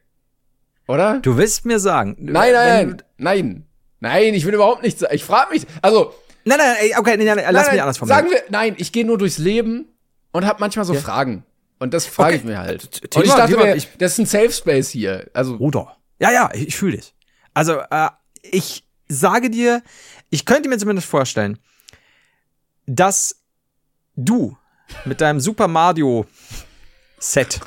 oder? Du willst mir sagen. nein, nein, nein. Nein, nein, ich will überhaupt nicht sagen. Ich frage mich, also Nein, nein, okay, nein, nein, lass nein, mich anders formulieren. Sagen wir, nein, ich gehe nur durchs Leben und habe manchmal so Fragen. Und das frage Okay. ich mir halt. T- Und Thema- ich dachte, Thema, wir, ich- das ist ein Safe Space hier. Also, Bruder. Ja, ja, ich, ich fühle dich. Also, äh, ich sage dir, ich könnte mir zumindest vorstellen, dass du mit deinem Super Mario Set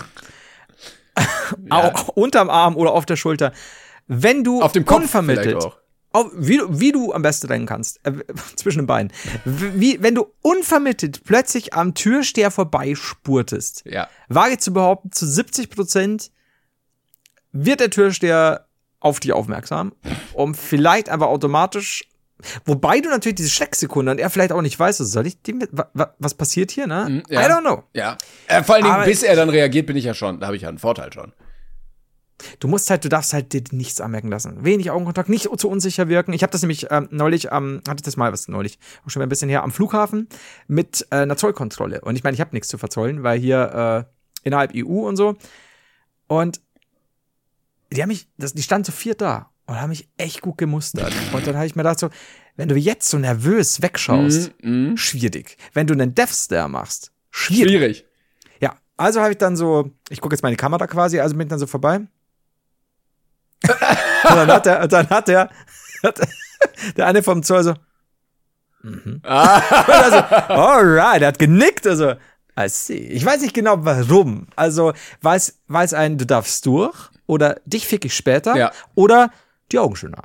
[laughs] auch unterm Arm oder auf der Schulter, wenn du auf dem Kopf unvermittelt, auf, wie, du- wie du am besten rennen kannst, äh, [laughs] zwischen den Beinen, wie, wenn du unvermittelt plötzlich am Türsteher vorbeispurtest, Ja. wage ich zu behaupten, zu 70 Prozent wird der Türsteher auf dich aufmerksam, um vielleicht einfach automatisch, wobei du natürlich diese Schrecksekunde und er vielleicht auch nicht weiß, so, soll ich dem, wa, wa, was passiert hier, ne? Mhm, ja. I don't know. Ja. Äh, vor allen Dingen, Aber- bis er dann reagiert, bin ich ja schon, da habe ich ja einen Vorteil schon. Du musst halt, du darfst halt dir nichts anmerken lassen. Wenig Augenkontakt, nicht zu unsicher wirken. Ich habe das nämlich ähm, neulich, ähm, hatte ich das mal was neulich, auch schon ein bisschen her, am Flughafen mit äh, einer Zollkontrolle. Und ich meine, ich habe nichts zu verzollen, weil hier äh, innerhalb EU und so. Und die haben mich, das, die standen zu viert da und haben mich echt gut gemustert. Und dann habe ich mir gedacht so, wenn du jetzt so nervös wegschaust, Mhm, schwierig. Wenn du einen Death Stare machst, schwierig. Schwierig. Ja, also habe ich dann so, ich gucke jetzt meine Kamera quasi, also bin ich dann so vorbei. und dann hat er, dann hat er, hat der eine vom Zoll so, mhm. also, alright, er hat genickt, also, I see. Ich weiß nicht genau warum. Also, war es ein, du darfst durch, oder dich fick ich später, Ja. oder die Augen schön an.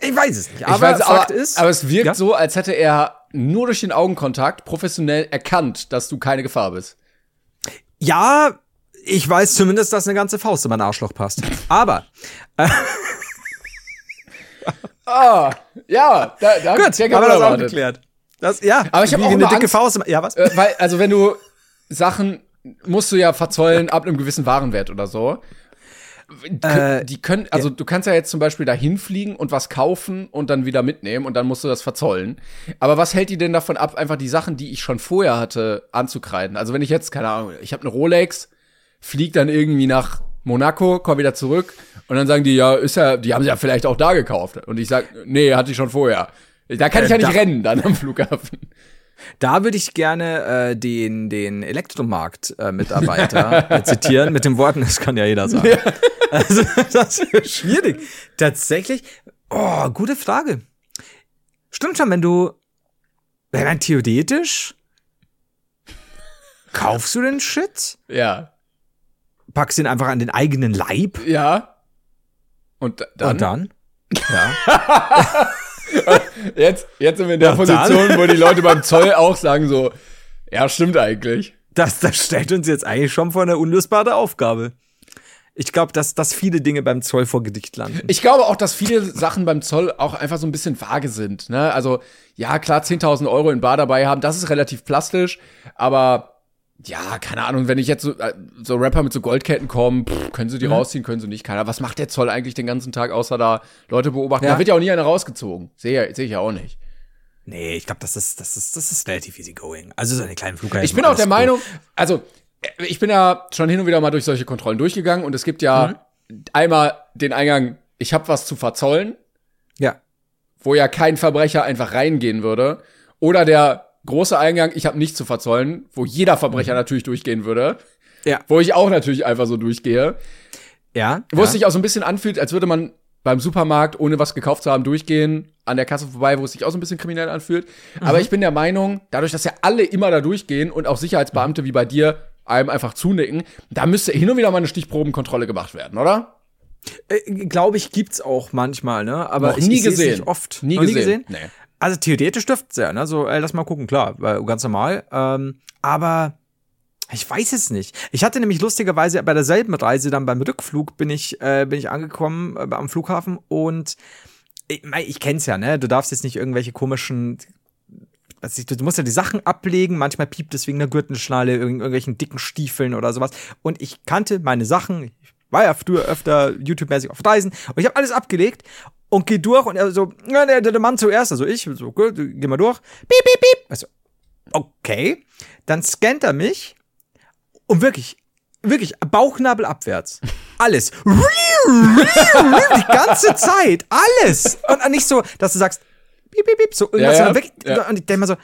Ich weiß es nicht. Aber weiß, Fakt aber, ist, aber es wirkt Ja? so, als hätte er nur durch den Augenkontakt professionell erkannt, dass du keine Gefahr bist. ja, ich weiß zumindest, dass eine ganze Faust in mein Arschloch passt. Aber, [laughs] Ah, ja, da, da Gut, haben wir das auch geklärt. Das, ja, Aber ich hab wie auch eine dicke Angst- Faust. Ja, was? Äh, weil, also wenn du Sachen musst du ja verzollen ab einem gewissen Warenwert oder so. Äh, die können, also du kannst ja jetzt zum Beispiel da hinfliegen und was kaufen und dann wieder mitnehmen und dann musst du das verzollen. Aber was hält die denn davon ab, einfach die Sachen, die ich schon vorher hatte, anzukreiden? Also wenn ich jetzt, keine Ahnung, ich habe eine Rolex, flieg dann irgendwie nach Monaco, komm wieder zurück und dann sagen die, ja, ist ja, die haben sie ja vielleicht auch da gekauft. Und ich sag, nee, hatte ich schon vorher. Da kann ich ja Äh, nicht rennen dann am Flughafen. Da würde ich gerne äh, den, den Elektromarkt-Mitarbeiter äh, zitieren mit den Worten, das kann ja jeder sagen. [laughs] Also, das ist schwierig. Tatsächlich, oh, gute Frage. Stimmt schon, wenn du, wenn man theoretisch, kaufst du den Shit, Ja. packst ihn einfach an den eigenen Leib Ja. Und da- dann? und dann? Ja. [laughs] [laughs] Jetzt, jetzt sind wir in der Ja, Position, wo die Leute beim Zoll auch sagen so, ja, stimmt eigentlich. Das, das stellt uns jetzt eigentlich schon vor eine unlösbare Aufgabe. Ich glaube, dass, dass viele Dinge beim Zoll vor Gedicht landen. Ich glaube auch, dass viele Sachen beim Zoll auch einfach so ein bisschen vage sind. Ne? Also, ja, klar, 10.000 Euro in Bar dabei haben, das ist relativ plastisch, aber ja, keine Ahnung, wenn ich jetzt so, äh, so Rapper mit so Goldketten kommen, pff, können sie die rausziehen, können sie nicht, keiner. Was macht der Zoll eigentlich den ganzen Tag, außer da Leute beobachten? Ja. Da wird ja auch nie einer rausgezogen. Sehe seh ich ja auch nicht. Nee, ich glaube, das ist, das ist, das ist relativ easy going. Also so eine kleine Flughafen. Ich bin auch der cool. Meinung, also äh, ich bin ja schon hin und wieder mal durch solche Kontrollen durchgegangen und es gibt ja einmal den Eingang, ich habe was zu verzollen, Ja. wo ja kein Verbrecher einfach reingehen würde, oder der große Eingang, ich habe nichts zu verzollen, wo jeder Verbrecher natürlich durchgehen würde, Ja. wo ich auch natürlich einfach so durchgehe, Ja. wo ja. es sich auch so ein bisschen anfühlt, als würde man beim Supermarkt, ohne was gekauft zu haben, durchgehen, an der Kasse vorbei, wo es sich auch so ein bisschen kriminell anfühlt. Mhm. Aber ich bin der Meinung, dadurch, dass ja alle immer da durchgehen und auch Sicherheitsbeamte wie bei dir einem einfach zunicken, da müsste hin und wieder mal eine Stichprobenkontrolle gemacht werden, oder? Äh, Glaube ich, gibt's auch manchmal, ne? Aber Noch ich, nie ich gesehen. Nicht oft. Nie Noch gesehen. Nee. Also theoretisch dürfte ja, ne? So, ey, lass mal gucken, klar, äh, ganz normal. Ähm, aber ich weiß es nicht. Ich hatte nämlich lustigerweise bei derselben Reise dann beim Rückflug bin ich äh, bin ich angekommen äh, am Flughafen und ich, ich kenn's ja, ne? Du darfst jetzt nicht irgendwelche komischen du musst ja die Sachen ablegen, manchmal piept es wegen einer Gürtelschnalle, irgend, irgendwelchen dicken Stiefeln oder sowas. Und ich kannte meine Sachen, ich war ja früher öfter YouTube-mäßig auf Reisen und ich habe alles abgelegt und geh durch und er so, ja, der, der Mann zuerst, also ich, so, gut, geh mal durch, piep, piep, piep. Also, okay. Dann scannt er mich und wirklich, wirklich, Bauchnabel abwärts. [laughs] Alles. Die ganze Zeit. Alles. Und nicht so, dass du sagst, piep, piep, piep, so irgendwas, Ja, ja. wirklich, Ja. und ich denke mal so,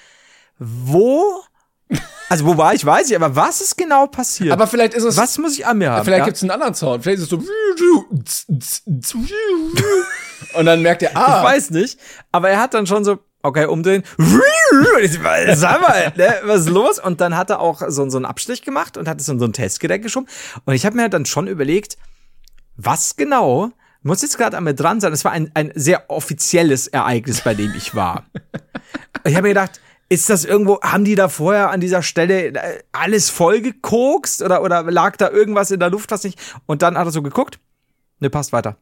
wo, also wo war ich, weiß ich, aber was ist genau passiert? Aber vielleicht ist es. was muss ich an mir haben? Vielleicht ja? gibt's einen anderen Sound. Vielleicht ist es so. [laughs] Und dann merkt er, ah, Ich weiß nicht, aber er hat dann schon so, okay, umdrehen. Sag mal, ne, was ist los? Und dann hat er auch so, so einen Abstrich gemacht und hat es in so ein Testgerät geschoben. Und ich habe mir dann schon überlegt, was genau muss jetzt gerade an mir dran sein. Es war ein, ein sehr offizielles Ereignis, bei dem ich war. ich habe mir gedacht, ist das irgendwo, haben die da vorher an dieser Stelle äh, alles voll gekokst oder, oder lag da irgendwas in der Luft, was nicht? Und dann hat er so geguckt, ne, passt weiter.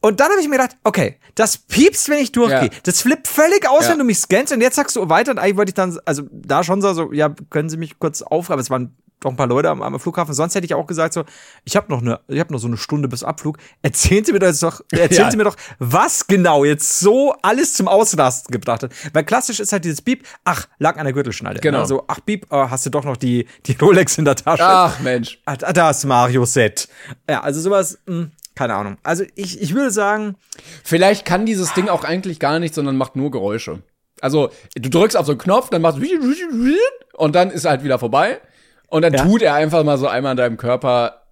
Und dann habe ich mir gedacht, okay, das piepst, wenn ich durchgehe. Ja. Das flippt völlig aus, Ja. wenn du mich scannst. Und jetzt sagst du weiter. Und eigentlich wollte ich dann, also da schon so, so ja, können Sie mich kurz auf, aber es waren doch ein paar Leute am, am Flughafen. Sonst hätte ich auch gesagt so, ich habe noch eine, ich habe noch so eine Stunde bis Abflug. Erzählen Sie mir doch, [laughs] erzählen Ja. Sie mir doch, was genau jetzt so alles zum Ausrasten gebracht hat. Weil klassisch ist halt dieses Piep, ach, lag an der Gürtelschnalle. Genau. Also, ach, Piep, äh, hast du doch noch die, die Rolex in der Tasche. ach Mensch. Ah, das Mario-Set. Ja, also sowas, mh, keine Ahnung. Also ich, ich würde sagen, Vielleicht kann dieses Ding auch eigentlich gar nicht, sondern macht nur Geräusche. Also, du drückst auf so einen Knopf, dann machst du [laughs] und dann ist er halt wieder vorbei. Und dann Ja. tut er einfach mal so einmal an deinem Körper.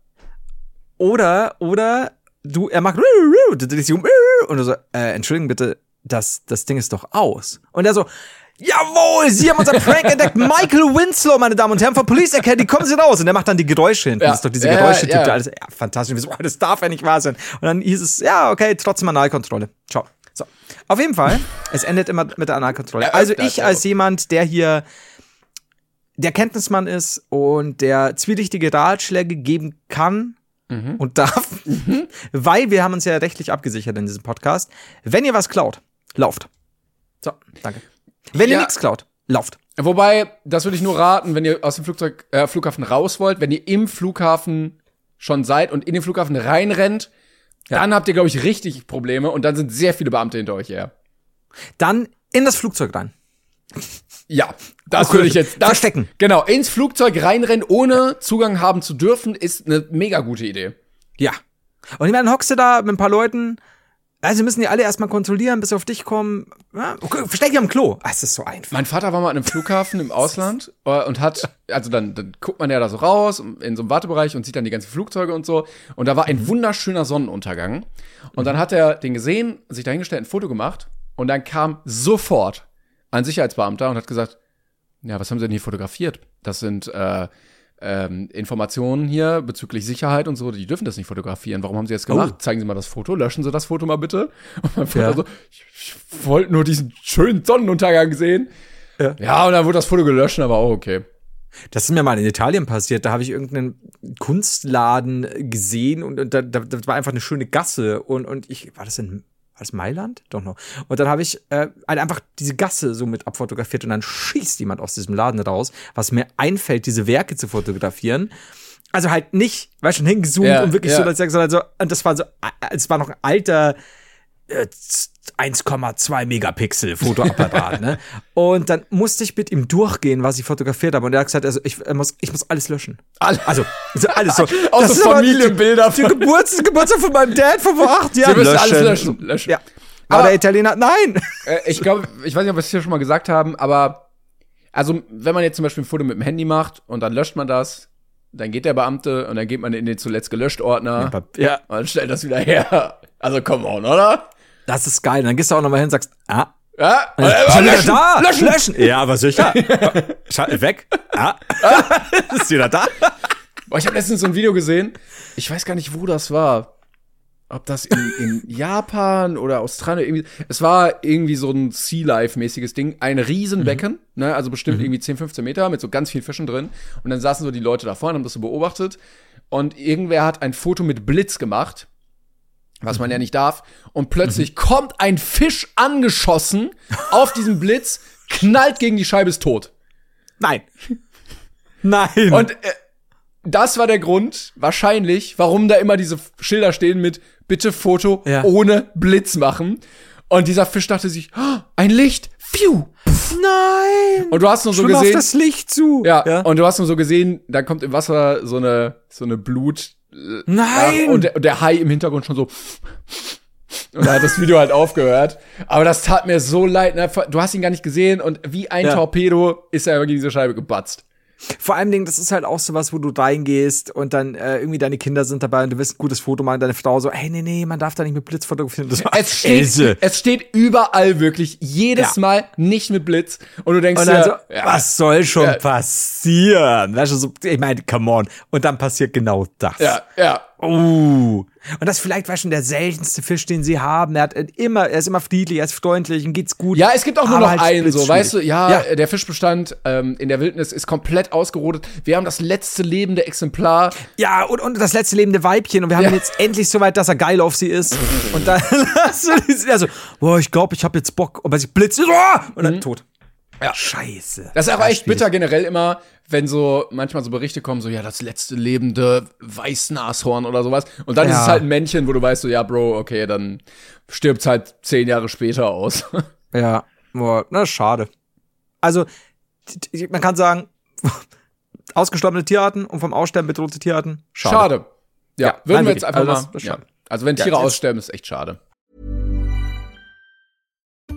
oder, oder du, er macht und du so, äh, entschuldigen bitte, das, das Ding ist doch aus. Und er so, jawohl, Sie haben unser Prank entdeckt. [laughs] Michael Winslow, meine Damen und Herren von Police Academy, kommen Sie raus. Und er macht dann die Geräusche hinten. Ja. Das ist doch diese Ja, Geräusche, ja. alles. Ja, fantastisch. So, das darf ja nicht wahr sein. Und dann hieß es, ja, okay, trotzdem Analkontrolle. Ciao. So. Auf jeden Fall, es endet immer mit der Analkontrolle. Also ich als jemand, der hier der Kenntnismann ist und der zwielichtige Ratschläge geben kann und darf, weil wir haben uns ja rechtlich abgesichert in diesem Podcast. Wenn ihr was klaut, lauft. So, danke. Wenn ihr Ja. nichts klaut, lauft. Wobei, das würde ich nur raten, wenn ihr aus dem Flugzeug, äh, Flughafen raus wollt, wenn ihr im Flughafen schon seid und in den Flughafen reinrennt, dann habt ihr, glaube ich, richtig Probleme und dann sind sehr viele Beamte hinter euch her. Dann in das Flugzeug rein. Ja, das Okay. würde ich jetzt. Das, Verstecken. Genau, ins Flugzeug reinrennen, ohne Zugang haben zu dürfen, ist eine mega gute Idee. Ja. Und ich meine, dann hockst du da mit ein paar Leuten. Also sie müssen die alle erstmal kontrollieren, bis sie auf dich kommen. Ja, okay, versteck dich am Klo. Ah, Es ist so einfach. Mein Vater war mal an einem Flughafen im Ausland [laughs] und hat, also dann, dann guckt man ja da so raus in so einem Wartebereich und sieht dann die ganzen Flugzeuge und so. Und da war ein wunderschöner Sonnenuntergang. Und dann hat er den gesehen, sich dahingestellt, ein Foto gemacht. Und dann kam sofort ein Sicherheitsbeamter und hat gesagt, ja, was haben Sie denn hier fotografiert? Das sind äh, ähm, Informationen hier bezüglich Sicherheit und so, die dürfen das nicht fotografieren. Warum haben Sie das gemacht? Zeigen Sie mal das Foto, löschen Sie das Foto mal bitte. Und mein Vater Ja. so, ich, ich wollte nur diesen schönen Sonnenuntergang sehen. Ja. Ja, und dann wurde das Foto gelöscht, aber auch okay. Das ist mir mal in Italien passiert. Da habe ich irgendeinen Kunstladen gesehen und, und da, da, das war einfach eine schöne Gasse. Und, und ich, war das in das Mailand? Don't know. Und dann habe ich äh, halt einfach diese Gasse so mit abfotografiert und dann schießt jemand aus diesem Laden raus, was mir einfällt, diese Werke zu fotografieren. Also halt nicht, du, schon hingezoomt Ja, und wirklich ja. so, sondern so, und das war so, äh, es war noch ein alter äh, 1,2 Megapixel Fotoapparat, ne? Und dann musste ich mit ihm durchgehen, was ich fotografiert habe. Und er hat gesagt, also ich, muss, ich muss alles löschen. Alle- Also, also alles so. [laughs] Auch Das so Familienbilder Die, die von- Geburts, Geburtstag von meinem Dad von vor acht Jahren. müssen alles löschen, löschen. Ja. Aber, Aber- der Italiener, nein. [laughs] Äh, ich glaube, ich weiß nicht, ob wir es hier schon mal gesagt haben, aber also, wenn man jetzt zum Beispiel ein Foto mit dem Handy macht und dann löscht man das, dann geht der Beamte und dann geht man in den zuletzt gelöscht Ordner Ja. und stellt das wieder her. Also, come on, oder? Das ist geil. Dann gehst du auch nochmal hin und sagst, ah, Ja? Äh, Äh, löschen, da. löschen. löschen. Ja, aber sicher. [laughs] Weg. Ah. [laughs] ist wieder da. Boah, ich habe letztens so ein Video gesehen. Ich weiß gar nicht, wo das war. Ob das in, in [laughs] Japan oder Australien irgendwie. Es war irgendwie so ein Sea Life-mäßiges Ding. Ein Riesenbecken, ne? Also bestimmt irgendwie 10, 15 Meter mit so ganz vielen Fischen drin. Und dann saßen so die Leute davor und haben das so beobachtet. Und irgendwer hat ein Foto mit Blitz gemacht. Was man ja nicht darf. Und plötzlich kommt ein Fisch angeschossen auf diesen Blitz, knallt gegen die Scheibe, ist tot. Nein. [laughs] Nein. Und äh, das war der Grund, wahrscheinlich, warum da immer diese Schilder stehen mit bitte Foto Ja. ohne Blitz machen. Und dieser Fisch dachte sich, oh, ein Licht, pfiuh. nein. Und du hast nur so Schwimm auf gesehen, das Licht zu. ja, und du hast nur so gesehen, da kommt im Wasser so eine so eine Blut Nein. und der, und der Hai im Hintergrund schon so und da hat das Video halt aufgehört. Aber das tat mir so leid. Ne? Du hast ihn gar nicht gesehen und wie ein Ja. Torpedo ist er gegen diese Scheibe gebatzt. Vor allem Dingen, das ist halt auch so was, wo du reingehst und dann äh, irgendwie deine Kinder sind dabei und du willst ein gutes Foto machen, deine Frau so, hey, nee, nee, man darf da nicht mit Blitz fotografieren. Das Es steht, Else. es steht überall wirklich, jedes Ja. Mal nicht mit Blitz. Und du denkst Und dann dir, so, ja, was soll schon Ja. passieren? Weißt du, so, ich meine, come on. Und dann passiert genau das. ja, ja. Uh. Und das vielleicht war schon der seltenste Fisch, den sie haben. Er hat äh, immer, er ist immer friedlich, er ist freundlich und geht's gut. Ja, es gibt auch nur noch halt einen, so, weißt du, ja, Ja. der Fischbestand ähm, in der Wildnis ist komplett ausgerodet. Wir haben das letzte lebende Exemplar. Ja, und, und das letzte lebende Weibchen. Und wir haben Ja. jetzt endlich so weit, dass er geil auf sie ist. und dann [laughs] hast du die- also, boah, ich glaube, ich habe jetzt Bock. Und bei sich blitzt, oh! und dann tot. Ja. Scheiße. Das ist auch Ja, echt bitter generell immer, wenn so manchmal so Berichte kommen, so ja, das letzte lebende Weißnashorn oder sowas. Und dann ist Ja. es halt ein Männchen, wo du weißt, so ja, Bro, okay, dann stirbt's halt zehn Jahre später aus. [laughs] Ja, boah, na, schade. Also, man kann sagen, [laughs] ausgestorbene Tierarten und vom Aussterben bedrohte Tierarten, schade. Schade. Ja, Ja, würden wir jetzt einfach Also mal. ist ja. Also wenn Ja, Tiere jetzt- aussterben, ist echt schade.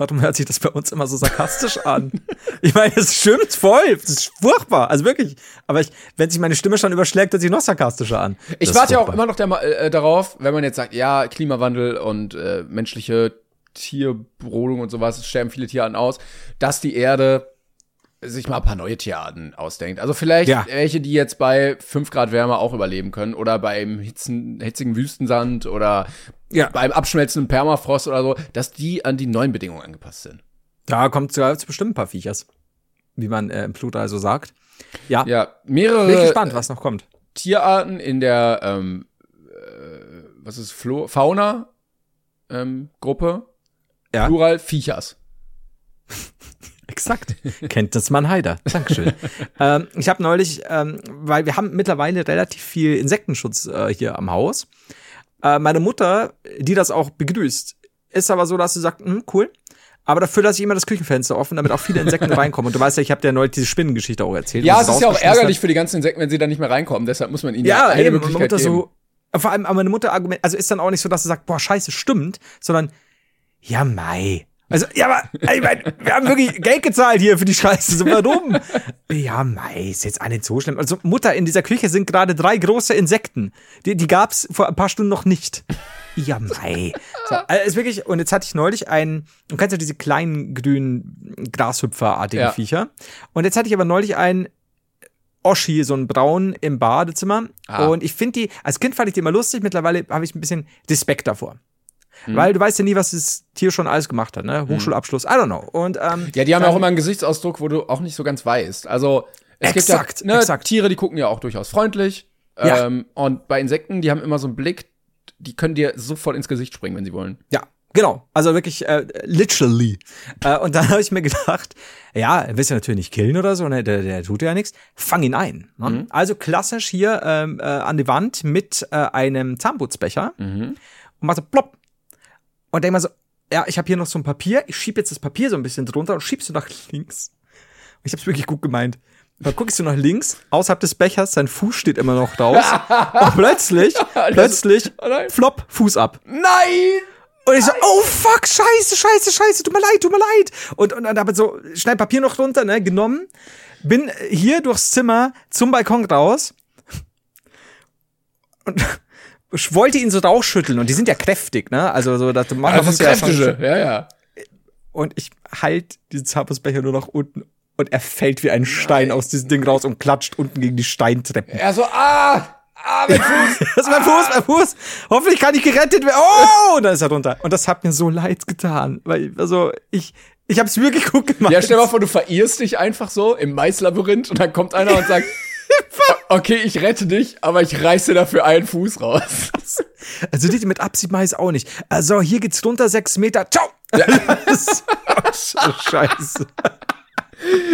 Warum hört sich das bei uns immer so sarkastisch an? Ich meine, es stimmt voll. Es ist furchtbar. Also wirklich. Aber ich, wenn sich meine Stimme schon überschlägt, hört sich noch sarkastischer an. Ich Das warte ja auch immer noch der, äh, darauf, wenn man jetzt sagt, ja, Klimawandel und äh, menschliche Tierrodung und sowas, es sterben viele Tierarten aus, dass die Erde sich mal ein paar neue Tierarten ausdenkt. Also vielleicht Ja. welche, die jetzt bei 5 Grad Wärme auch überleben können oder beim hitzen, hitzigen Wüstensand oder Ja. beim abschmelzenden Permafrost oder so, dass die an die neuen Bedingungen angepasst sind. Da kommt sogar zu bestimmt ein paar Viechers. Wie man äh, im Plural so sagt. Ja, Ja, mehrere bin ich gespannt, was noch kommt. Tierarten in der, ähm, äh, was ist Flo Fauna ähm, Gruppe, Ja. Plural Viechers. Exakt. Kennt das man Heider. Dankeschön. [laughs] ähm, ich habe neulich, ähm, weil wir haben mittlerweile relativ viel Insektenschutz äh, hier am Haus. Äh, meine Mutter, die das auch begrüßt, ist aber so, dass sie sagt, hm, cool. Aber dafür lasse ich immer das Küchenfenster offen, damit auch viele Insekten [laughs] reinkommen. Und du weißt ja, ich habe dir neulich diese Spinnengeschichte auch erzählt. Ja, es ist ja auch ärgerlich hat. für die ganzen Insekten, wenn sie da nicht mehr reinkommen. Deshalb muss man ihnen Ja, ja, eine eben. Möglichkeit Mutter geben. so, vor allem, aber meine Mutter argument, also ist dann auch nicht so, dass sie sagt, boah, scheiße, stimmt, sondern, ja, mei. Also, ja, aber, ich mein, wir haben wirklich Geld gezahlt hier für die Scheiße, so, warum? ja, mei, ist jetzt auch nicht so schlimm. Also, Mutter, in dieser Küche sind gerade drei große Insekten. Die, die gab's vor ein paar Stunden noch nicht. Ja, mei. So, also ist wirklich, und jetzt hatte ich neulich einen, du kennst ja diese kleinen grünen Grashüpferartigen Ja. Viecher. Und jetzt hatte ich aber neulich einen Oschi, so ein Braun im Badezimmer. Ah. Und ich finde die, als Kind fand ich die immer lustig, mittlerweile habe ich ein bisschen Respekt davor. Weil du weißt ja nie, was das Tier schon alles gemacht hat, ne? Hochschulabschluss, I don't know. Und ähm, Ja, die haben ja auch immer einen Gesichtsausdruck, wo du auch nicht so ganz weißt. Also es Exakt, gibt ja ne, exakt. Tiere, die gucken ja auch durchaus freundlich. Ja. Ähm, und bei Insekten, die haben immer so einen Blick, die können dir sofort ins Gesicht springen, wenn sie wollen. Ja, genau. Also wirklich äh, literally. Äh, und dann [laughs] habe ich mir gedacht, ja, er willst ja natürlich nicht killen oder so, ne? der, der tut ja nichts. Fang ihn ein. Ne? Also klassisch hier ähm, äh, an die Wand mit äh, einem Zahnputzbecher und mach so plopp. Und denk mal so, ja, ich habe hier noch so ein Papier, ich schieb jetzt das Papier so ein bisschen drunter und schiebst du nach links. Und ich hab's wirklich gut gemeint. Dann guckst du nach links, außerhalb des Bechers, sein Fuß steht immer noch draus. [laughs] und plötzlich, [laughs] plötzlich, oh flop, Fuß ab. Nein! Und ich so, oh fuck, scheiße, scheiße, scheiße, tut mir leid, tut mir leid. Und, und dann habe ich so schnell Papier noch runter, ne, genommen, bin hier durchs Zimmer zum Balkon raus und ich wollte ihn so rausschütteln und die sind ja kräftig, ne, also so, dass du machst Also das ist kräftige, ja, ja. und ich halt diesen Zahnputzbecher nur nach unten und er fällt wie ein Stein aus diesem Ding raus und klatscht unten gegen die Steintreppen. Er so, ah, ah, mein Fuß. [laughs] Das ist mein Fuß, mein Fuß. Hoffentlich kann ich gerettet werden. Oh, und dann ist er runter. Und das hat mir so leid getan, weil also ich ich habe es wirklich gut gemacht. Ja, stell dir mal vor, du verirrst dich einfach so im Maislabyrinth und dann kommt einer und sagt, [laughs] okay, ich rette dich, aber ich reiß dir dafür einen Fuß raus. [laughs] Also die mit Absicht mache ich auch nicht. Also hier geht's runter sechs Meter. Ciao. [laughs] Das ist so scheiße.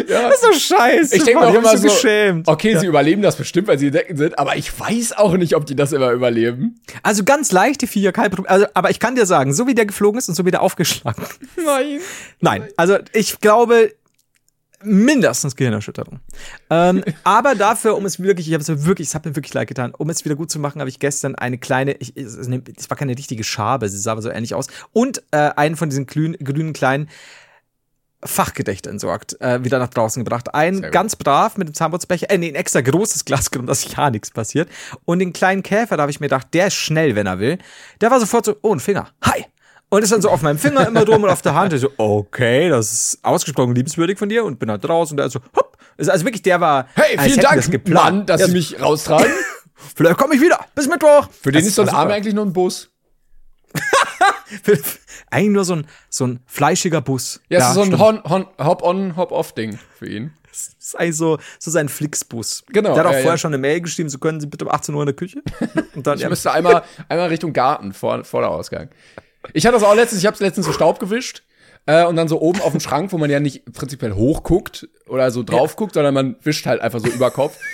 Ja. Das ist so scheiße. Ich denke auch immer so, geschämt. okay, sie überleben das bestimmt, weil sie Decken sind, aber ich weiß auch nicht, ob die das immer überleben. Also ganz leichte Viecher, kein Problem. Also, aber ich kann dir sagen, so wie der geflogen ist und so wie der aufgeschlagen. Nein. Nein, also ich glaube mindestens Gehirnerschütterung. Ähm, [laughs] aber dafür, um es wirklich, ich habe es wirklich, es hat mir wirklich leid getan, um es wieder gut zu machen, habe ich gestern eine kleine, ich, es es war keine richtige Schabe, sie sah aber so ähnlich aus, und äh, einen von diesen grünen, grünen kleinen Fachgedächte entsorgt, äh, wieder nach draußen gebracht. Ein ganz brav mit dem Zahnputzbecher, äh, nee, ein extra großes Glas genommen, dass ja nichts passiert. Und den kleinen Käfer, da habe ich mir gedacht, der ist schnell, wenn er will. Der war sofort so, oh, ein Finger, hi. Und ist dann so auf meinem Finger immer drum und auf der Hand. Ich so, okay, das ist ausgesprochen liebenswürdig von dir. Und bin halt raus und der so, hopp. Also wirklich, der war, Hey, vielen Dank, das geplant. Mann, dass Ja, Sie mich raustragen. [laughs] Vielleicht komme ich wieder. Bis Mittwoch. Für den Das ist so ein Arm eigentlich nur ein Bus. [laughs] Eigentlich nur so ein, so ein fleischiger Bus. Ja, es ist so ein Hop-on, Hop-off-Ding für ihn. Das ist eigentlich so, so sein Flixbus. Genau, Der hat auch ja, vorher ja. schon eine Mail geschrieben, so können Sie bitte um 18 Uhr in der Küche. [laughs] Und dann, Ich ja, müsste einmal, einmal Richtung Garten vor, vor der Ausgang. Ich hatte das auch letztens, ich habe letztens so Staub gewischt äh, und dann so oben auf dem Schrank, wo man ja nicht prinzipiell hochguckt oder so drauf guckt, sondern man wischt halt einfach so über Kopf. [laughs]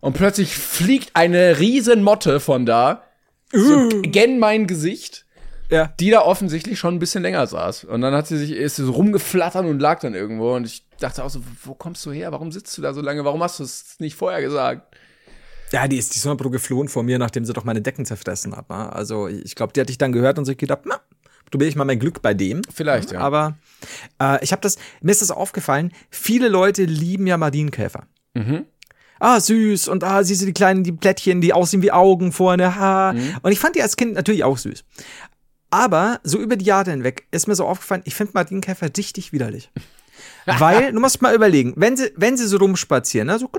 Und plötzlich fliegt eine riesen Motte von da, so gen mein Gesicht, ja. die da offensichtlich schon ein bisschen länger saß. Und dann hat sie sich, ist sie so rumgeflattert und lag dann irgendwo. Und ich dachte auch so, wo kommst du her? Warum sitzt du da so lange? Warum hast du es nicht vorher gesagt? ja, die ist die Sonnerbro geflohen vor mir, nachdem sie doch meine Decken zerfressen hat. Ne? Also ich glaube, die hatte ich dann gehört und sich gedacht, na, probiere ich mal mein Glück bei dem. Vielleicht, ja. Aber äh, ich habe das, mir ist das aufgefallen, viele Leute lieben ja Marienkäfer. Mhm. Ah, süß und ah, siehst du die kleinen, die Plättchen, die aussehen wie Augen vorne, ha. Mhm. Und ich fand die als Kind natürlich auch süß. Aber so über die Jahre hinweg ist mir so aufgefallen, ich finde Marienkäfer richtig widerlich. [laughs] Weil, du musst mal überlegen, wenn sie, wenn sie so rumspazieren, ne, so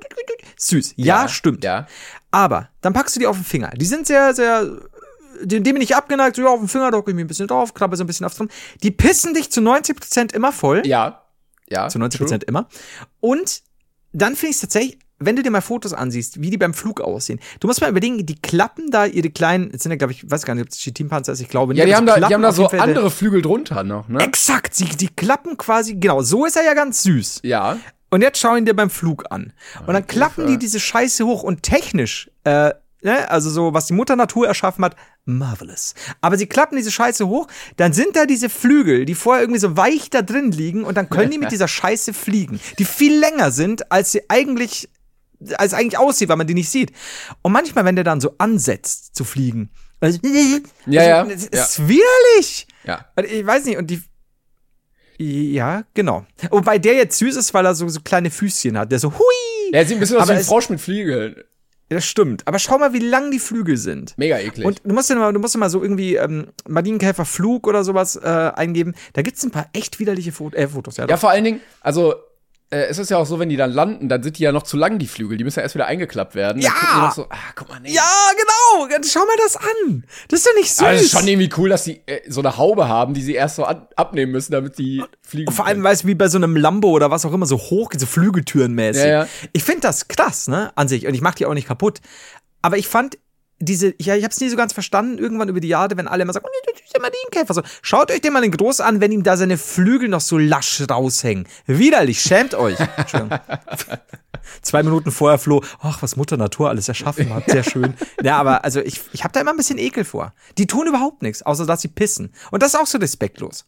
süß. Ja, Ja, stimmt. ja. Aber dann packst du die auf den Finger. Die sind sehr, sehr, dem, dem bin ich abgeneigt, so ja, auf den Finger drücke ich mich ein bisschen drauf, krabbe so ein bisschen aufs drum. Die pissen dich zu 90% immer voll. Ja. Ja. Zu 90 Prozent immer. Und dann finde ich es tatsächlich, wenn du dir mal Fotos ansiehst, wie die beim Flug aussehen. Du musst mal überlegen, die klappen da ihre kleinen, jetzt sind ja, glaube ich, weiß gar nicht, ob es Chitinpanzer ist, ich glaube nicht. Ja, die haben da, die haben da so andere Flügel drunter noch, ne? Exakt, sie, die klappen quasi, genau, so ist er ja ganz süß. Ja. Und jetzt schau ihn dir beim Flug an. Und dann klappen die diese Scheiße hoch und technisch, äh, ne, also so, was die Mutter Natur erschaffen hat, marvelous. Aber sie klappen diese Scheiße hoch, dann sind da diese Flügel, die vorher irgendwie so weich da drin liegen und dann können die mit [laughs] dieser Scheiße fliegen, die viel länger sind, als sie eigentlich, als eigentlich aussieht, weil man die nicht sieht. Und manchmal, wenn der dann so ansetzt zu fliegen, also, Ja, ja, also, es ja. ist widerlich. Ja. Ich weiß nicht, und die. Ja, genau. Wobei der jetzt süß ist, weil er so, so kleine Füßchen hat. Der so, hui! Der sieht ein bisschen aus wie ein Frosch mit Flügeln. Das stimmt. Aber schau mal, wie lang die Flügel sind. Mega eklig. Und du musst dir mal, du musst dir mal so irgendwie ähm, Marienkäfer Flug oder sowas äh, eingeben. Da gibt's ein paar echt widerliche Fot äh, Fotos. Ja, ja, vor allen Dingen, also, äh, es ist ja auch so, wenn die dann landen, dann sind die ja noch zu lang, die Flügel. Die müssen ja erst wieder eingeklappt werden. Dann Ja! die noch so, ah, guck mal, nee. ja, genau. Schau mal das an. Das ist doch nicht süß. Aber es ist schon irgendwie cool, dass die äh, so eine Haube haben, die sie erst so an, abnehmen müssen, damit die fliegen. Und vor allem, weißt du, wie bei so einem Lambo oder was auch immer, so hoch, so Flügeltüren-mäßig. Ja, ja. Ich finde das krass, ne, an sich. Und ich mach die auch nicht kaputt. Aber ich fand diese, ja, ich hab's nie so ganz verstanden, irgendwann über die Jahre, wenn alle immer sagen, oh, ist der Marienkäfer. So, schaut euch den mal in groß an, wenn ihm da seine Flügel noch so lasch raushängen. Widerlich, schämt euch. [laughs] Zwei Minuten vorher floh, ach, was Mutter Natur alles erschaffen hat, sehr schön. [laughs] Ja, aber also ich, ich habe da immer ein bisschen Ekel vor. Die tun überhaupt nichts, außer dass sie pissen. Und das ist auch so respektlos.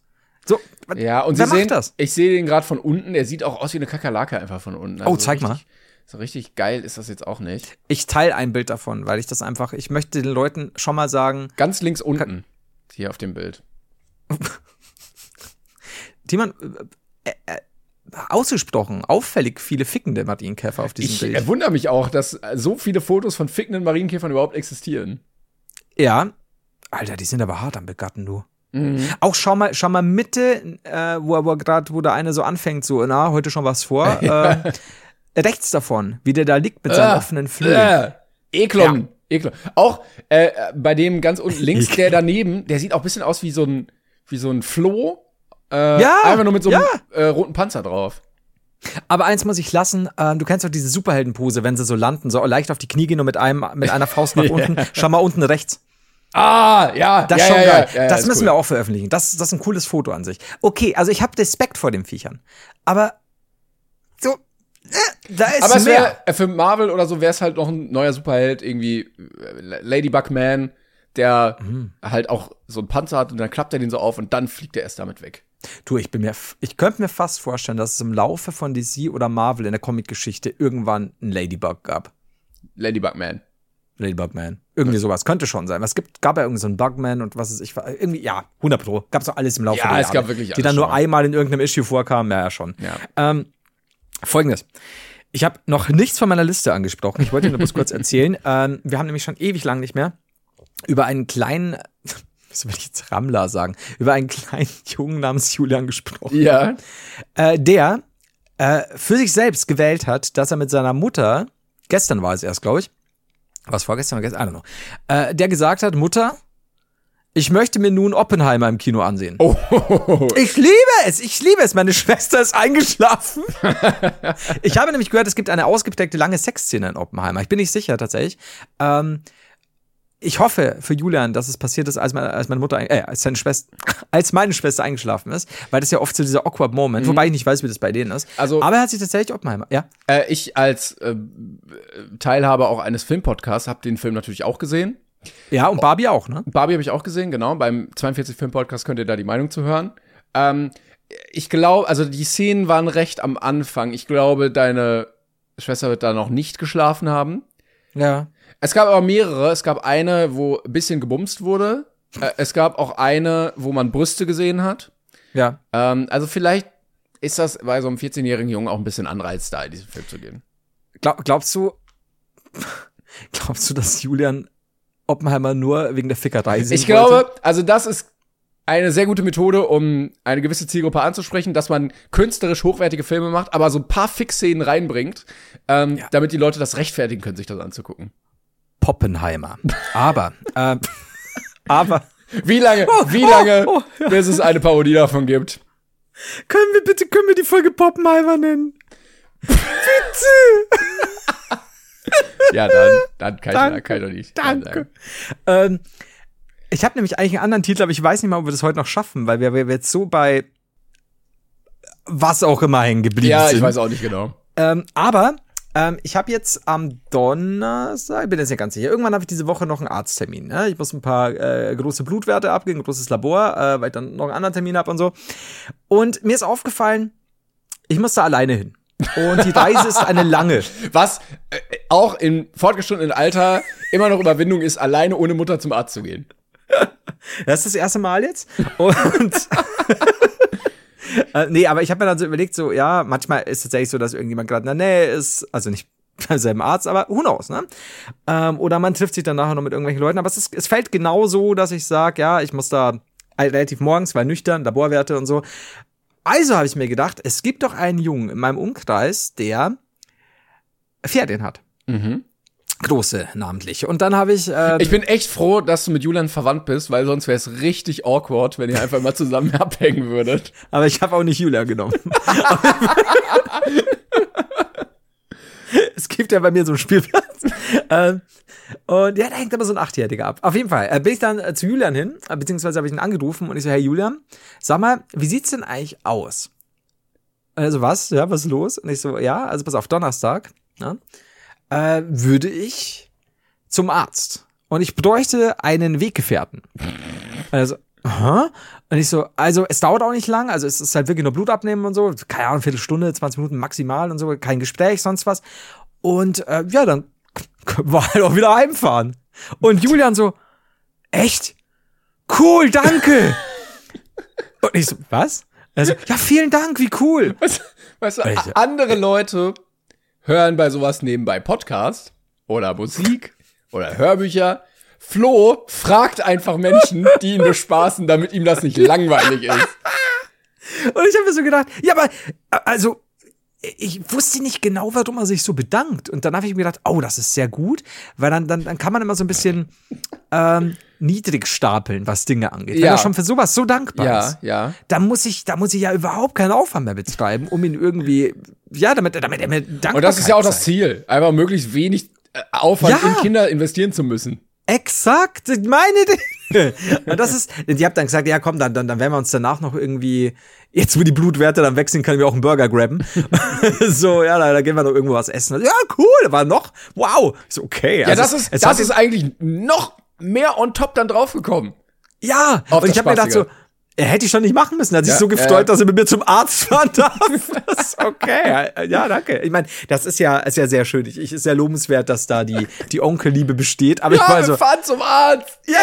So, Ja, und wer sie macht sehen, das? ich sehe den gerade von unten, der sieht auch aus wie eine Kakerlake einfach von unten. Also Oh, zeig richtig, mal. So richtig geil ist das jetzt auch nicht. Ich teile ein Bild davon, weil ich das einfach, ich möchte den Leuten schon mal sagen, Ganz links unten, hier auf dem Bild. [laughs] Timon, äh, äh, ausgesprochen, auffällig viele fickende Marienkäfer auf diesem Ich Bild. äh, wundere mich auch, dass so viele Fotos von fickenden Marienkäfern überhaupt existieren. Ja. Alter, die sind aber hart am Begatten, du. Mhm. Auch schau mal, schau mal Mitte, äh, wo er gerade, wo der eine so anfängt, so, na, heute schon was vor. [laughs] äh, rechts davon, wie der da liegt mit seinen Ah, offenen Flügeln. Äh, Eklon. Eklon. Auch äh, bei dem ganz unten [laughs] links, der daneben, der sieht auch ein bisschen aus wie so ein, wie so ein Floh. Äh, Ja, Einfach nur mit so einem ja. äh, roten Panzer drauf. Aber eins muss ich lassen, ähm, du kennst doch diese Superheldenpose, wenn sie so landen, so leicht auf die Knie gehen und mit einem, mit einer Faust nach [laughs] unten. Schau mal unten rechts. Ah, ja. Das ja, schon ja, geil. Ja, das müssen cool. wir auch veröffentlichen. Das, das ist ein cooles Foto an sich. Okay, also ich habe Respekt vor den Viechern. Aber so, äh, da ist Aber es mehr. wäre für Marvel oder so wäre es halt noch ein neuer Superheld, irgendwie äh, Ladybug Man, der Mhm. halt auch so einen Panzer hat und dann klappt er den so auf und dann fliegt er erst damit weg. Du, ich bin mir, ich könnte mir fast vorstellen, dass es im Laufe von DC oder Marvel in der Comicgeschichte irgendwann einen Ladybug gab. Ladybug Man. Ladybug Man. Irgendwie sowas. Könnte schon sein. Es gibt, gab ja irgendwie so einen Bugman und was ist ich, irgendwie, ja, 100 Pro. Gab's doch alles im Laufe Ja, der es Jahre. gab wirklich Die alles dann nur schon einmal in irgendeinem Issue vorkamen. Ja, ja, schon. Ja. Ähm, Folgendes. Ich habe noch nichts von meiner Liste angesprochen. Ich wollte dir nur bloß kurz [laughs] erzählen. Ähm, wir haben nämlich schon ewig lang nicht mehr über einen kleinen, was will ich jetzt Rammler sagen, über einen kleinen [laughs] Jungen namens Julian gesprochen, Ja. äh, der äh, für sich selbst gewählt hat, dass er mit seiner Mutter, gestern war es erst, glaube ich, was vorgestern oder gestern, I don't know, äh, der gesagt hat, Mutter, ich möchte mir nun Oppenheimer im Kino ansehen. Oh, Ich liebe es, ich liebe es. Meine Schwester ist eingeschlafen. ich habe nämlich gehört, es gibt eine ausgeprägte lange Sexszene in Oppenheimer. Ich bin nicht sicher tatsächlich. Ähm, ich hoffe für Julian, dass es passiert ist, als meine, als meine Mutter, äh, als seine Schwester, [laughs] als meine Schwester eingeschlafen ist, weil das ja oft so dieser awkward Moment, wobei ich nicht weiß, wie das bei denen ist. Also- aber er hat sich tatsächlich Oppenheimer, ja. Äh, ich als äh, Teilhaber auch eines Filmpodcasts habe den Film natürlich auch gesehen. Ja, und Barbie auch, ne? Barbie habe ich auch gesehen, genau. Beim 42 Film Podcast könnt ihr da die Meinung zu hören. Ähm, ich glaube, also die Szenen waren recht am Anfang. Ich glaube, deine Schwester wird da noch nicht geschlafen haben. Ja. Es gab aber mehrere. Es gab eine, wo ein bisschen gebumst wurde. Äh, es gab auch eine, wo man Brüste gesehen hat. Ja. Ähm, also vielleicht ist das bei so einem 14-jährigen Jungen auch ein bisschen Anreiz da, in diesen Film zu gehen. Glaub, glaubst du, [laughs] glaubst du, dass Julian Oppenheimer nur wegen der Fickerei sehen Ich glaube, wollte? also das ist eine sehr gute Methode, um eine gewisse Zielgruppe anzusprechen, dass man künstlerisch hochwertige Filme macht, aber so ein paar Fixszenen reinbringt, ähm, damit die Leute das rechtfertigen können, sich das anzugucken. Poppenheimer. Aber, äh, [laughs] aber, Wie lange, wie oh, lange, oh, ja. bis es eine Parodie davon gibt? können wir bitte, können wir die Folge Poppenheimer nennen? [laughs] Ja, dann, dann kann, ich, Danke, kann ich doch nicht. Danke. Ähm, ich habe nämlich eigentlich einen anderen Titel, aber ich weiß nicht mal, ob wir das heute noch schaffen, weil wir, wir jetzt so bei was auch immer hängen geblieben Ja, sind. ich weiß auch nicht genau. Ähm, aber ähm, ich habe jetzt am Donnerstag, ich bin jetzt nicht ganz sicher, irgendwann habe ich diese Woche noch einen Arzttermin. Ne? Ich muss ein paar äh, große Blutwerte abgeben, ein großes Labor, äh, weil ich dann noch einen anderen Termin habe und so. Und mir ist aufgefallen, ich muss da alleine hin. Und die Reise ist eine lange. [laughs] Was äh, auch im fortgeschrittenen Alter immer noch Überwindung ist, alleine ohne Mutter zum Arzt zu gehen. Das ist das erste Mal jetzt. Und [laughs] äh, nee, aber ich habe mir dann so überlegt, so, ja, manchmal ist es tatsächlich so, dass irgendjemand gerade in der Nähe ist, also nicht [laughs] beim selben Arzt, aber who knows, ne? Ähm, oder man trifft sich dann nachher noch mit irgendwelchen Leuten, aber es, ist, es fällt genau so, dass ich sage, ja, ich muss da relativ morgens, weil nüchtern, Laborwerte und so. Also habe ich mir gedacht, es gibt doch einen Jungen in meinem Umkreis, der Pferdchen hat. Große namentlich. Und dann habe ich. Äh, Ich bin echt froh, dass du mit Julian verwandt bist, weil sonst wäre es richtig awkward, wenn ihr einfach mal zusammen [laughs] abhängen würdet. Aber ich habe auch nicht Julia genommen. [laughs] es gibt ja bei mir so einen Spielplatz. ähm, und ja, da hängt aber so ein Achtjähriger ab. Auf jeden Fall äh, bin ich dann äh, zu Julian hin, äh, beziehungsweise habe ich ihn angerufen und ich so, hey Julian, sag mal, wie sieht's denn eigentlich aus? Und er so, was? Ja, was ist los? Und ich so, ja, also pass auf, Donnerstag, ja, äh, würde ich zum Arzt. Und ich bräuchte einen Weggefährten. Also, aha. Und ich so, also es dauert auch nicht lang, also es ist halt wirklich nur Blut abnehmen und so, keine Ahnung, Viertelstunde, 20 Minuten maximal und so, kein Gespräch, sonst was. Und äh, ja, dann [laughs] können wir halt auch wieder heimfahren. Und Julian so, echt? Cool, danke. [laughs] und ich so, was? Also, ja, vielen Dank, wie cool. Weißt, weißt du, andere Leute hören bei sowas nebenbei Podcast oder Musik oder Hörbücher. Flo fragt einfach Menschen, die ihn bespaßen, damit ihm das nicht langweilig ist. Und ich habe mir so gedacht, ja, aber also ich wusste nicht genau, warum er sich so bedankt. Und dann habe ich mir gedacht, oh, das ist sehr gut, weil dann, dann, dann kann man immer so ein bisschen ähm, niedrig stapeln, was Dinge angeht. Wenn Ja. er schon für sowas so dankbar Ja, ist, ja. da muss ich, da muss ich ja überhaupt keinen Aufwand mehr betreiben, um ihn irgendwie, ja, damit, damit er mir dankbar Und das ist ja auch das Ziel, einfach möglichst wenig äh, Aufwand Ja. in Kinder investieren zu müssen. Exakt, meine Dinge. Und das ist, die habt dann gesagt, ja komm, dann, dann, dann werden wir uns danach noch irgendwie, jetzt wo die Blutwerte dann wechseln, können wir auch einen Burger grabben. [laughs] so, ja, da, da gehen wir noch irgendwo was essen. Ja, cool, war noch, wow. Ich so, okay. Ja, also das es- ist, das ist eigentlich noch mehr on top dann draufgekommen. Ja, Auf und ich habe mir gedacht so, er hätte ich schon nicht machen müssen. Er hat sich Ja, so gefreut, äh. dass er mit mir zum Arzt fahren darf. [laughs] Okay. Ja, danke. Ich meine, das ist ja, ist ja sehr schön. Ich, ich ist sehr lobenswert, dass da die, die Onkelliebe besteht. Aber ich Ja, war wir so, fahren zum Arzt. ja,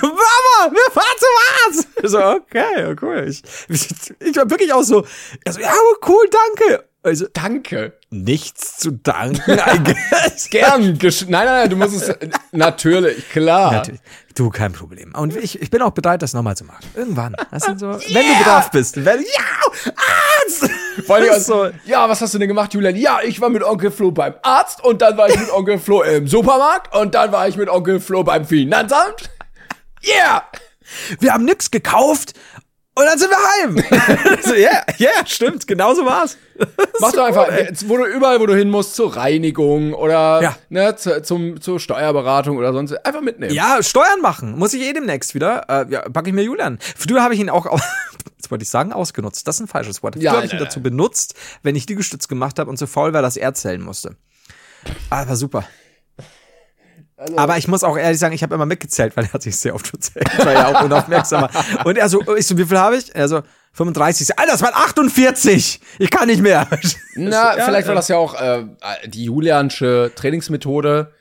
so, Mama, wir fahren zum Arzt. So, okay, cool. Ich, ich war wirklich auch so, also, ja, cool, danke. Also, Danke. nichts zu danken. [laughs] Gern. Nein, nein, nein, du musst es, natürlich, klar. Natürlich. Du, kein Problem. Und ich, ich bin auch bereit, das nochmal zu machen. Irgendwann. Das sind so, [laughs] wenn du brav bist. Wenn, ja, Arzt! Vor allem, Das [laughs] ist so, ja, was hast du denn gemacht, Julian? Ja, ich war mit Onkel Flo beim Arzt und dann war ich mit Onkel Flo im Supermarkt und dann war ich mit Onkel Flo beim Finanzamt. Yeah! wir haben nix gekauft und dann sind wir heim. [laughs] so, ja, ja, stimmt, genau so war's. [laughs] Mach doch einfach, jetzt, wo du überall, wo du hin musst, zur Reinigung oder Ja. ne, zu, zum, zur Steuerberatung oder sonst, einfach mitnehmen. Ja, Steuern machen. Muss ich eh demnächst wieder. Äh, ja, packe ich mir Julian. Früher habe ich ihn auch, au- [laughs] jetzt wollte ich sagen, ausgenutzt. Das ist ein falsches Wort. Früher Ja, habe ich ihn dazu benutzt, wenn ich Liegestütz gemacht habe und zu faul war, dass er zählen musste. Aber super. Also Aber ich muss auch ehrlich sagen, ich habe immer mitgezählt, weil er hat sich sehr oft verzählt. Ich war ja auch unaufmerksamer. Und er so, ich so, wie viel habe ich? Er so, 35. Ich so, Alter, das waren 48. Ich kann nicht mehr. [laughs] Na, Ja, vielleicht war das ja auch äh, die Juliansche Trainingsmethode.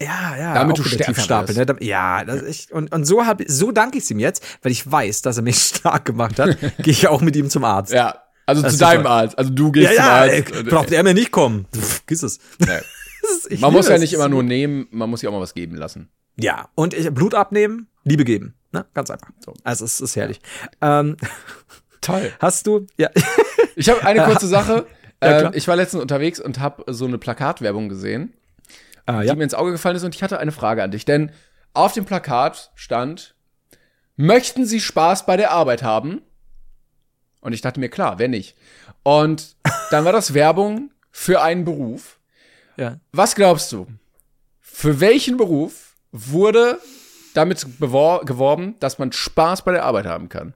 Ja, ja. Damit du stärker ne? Ja, das ist, und, und so hab, so danke ich ihm jetzt, weil ich weiß, dass er mich [laughs] stark gemacht hat, gehe ich auch mit ihm zum Arzt. Ja, also Das zu deinem. Arzt. Also du gehst ja, zum ja Arzt. ey, braucht er mir nicht kommen. Pff, Giss es. Nee. [laughs] Ist- Man muss ja nicht immer nur nehmen, man muss ja auch mal was geben lassen. Ja, und ich, Blut abnehmen, Liebe geben. Ne? Ganz einfach. So. Also es ist herrlich. Ähm, [laughs] Toll. hast du? Ja. [laughs] Ich habe eine kurze Sache. Ja, ähm, ich war letztens unterwegs und habe so eine Plakatwerbung gesehen, ah, die mir ins Auge gefallen ist und ich hatte eine Frage an dich. Denn auf dem Plakat stand, möchten Sie Spaß bei der Arbeit haben? Und ich dachte mir, klar, wer nicht? Und dann war das Werbung für einen Beruf. Ja. Was glaubst du? Für welchen Beruf wurde damit geworben, dass man Spaß bei der Arbeit haben kann?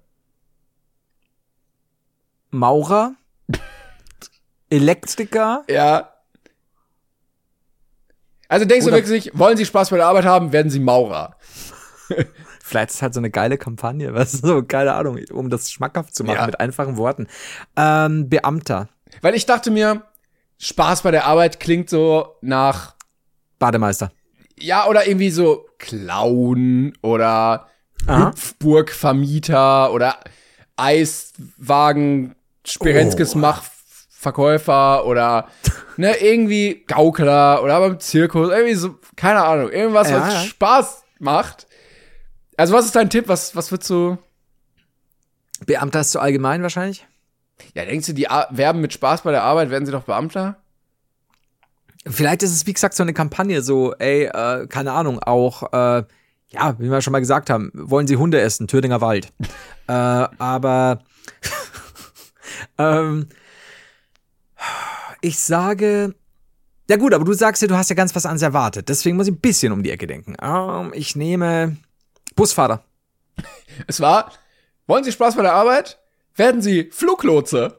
Maurer, [laughs] Elektriker, Ja. Also denkst du Oder- wirklich, wollen Sie Spaß bei der Arbeit haben, werden Sie Maurer. [laughs] Vielleicht ist es halt so eine geile Kampagne, [laughs] was so, keine Ahnung, um das schmackhaft zu machen Ja. mit einfachen Worten. Ähm, Beamter, Weil ich dachte mir, Spaß bei der Arbeit klingt so nach, Bademeister. ja, oder irgendwie so Clown oder Aha. Hüpfburg-Vermieter oder Eiswagen, Spirenskes Oh. Mach-Verkäufer oder [laughs] ne, irgendwie Gaukler oder beim Zirkus, irgendwie so, keine Ahnung, irgendwas, Ja, was ja. Spaß macht. Also was ist dein Tipp? Was, was würdest du, Beamter ist zu allgemein wahrscheinlich. Ja, denkst du, die Ar werben mit Spaß bei der Arbeit, werden sie doch Beamter? Vielleicht ist es, wie gesagt, so eine Kampagne, so, ey, äh, keine Ahnung, auch, äh, ja, wie wir schon mal gesagt haben, wollen sie Hunde essen, Thüringer Wald. [laughs] äh, aber [laughs] ähm, ich sage, ja gut, aber du sagst ja, du hast ja ganz was anderes erwartet. Deswegen muss ich ein bisschen um die Ecke denken. Ähm, ich nehme Busfahrer. [laughs] Es war, wollen Sie Spaß bei der Arbeit? Werden Sie Fluglotse?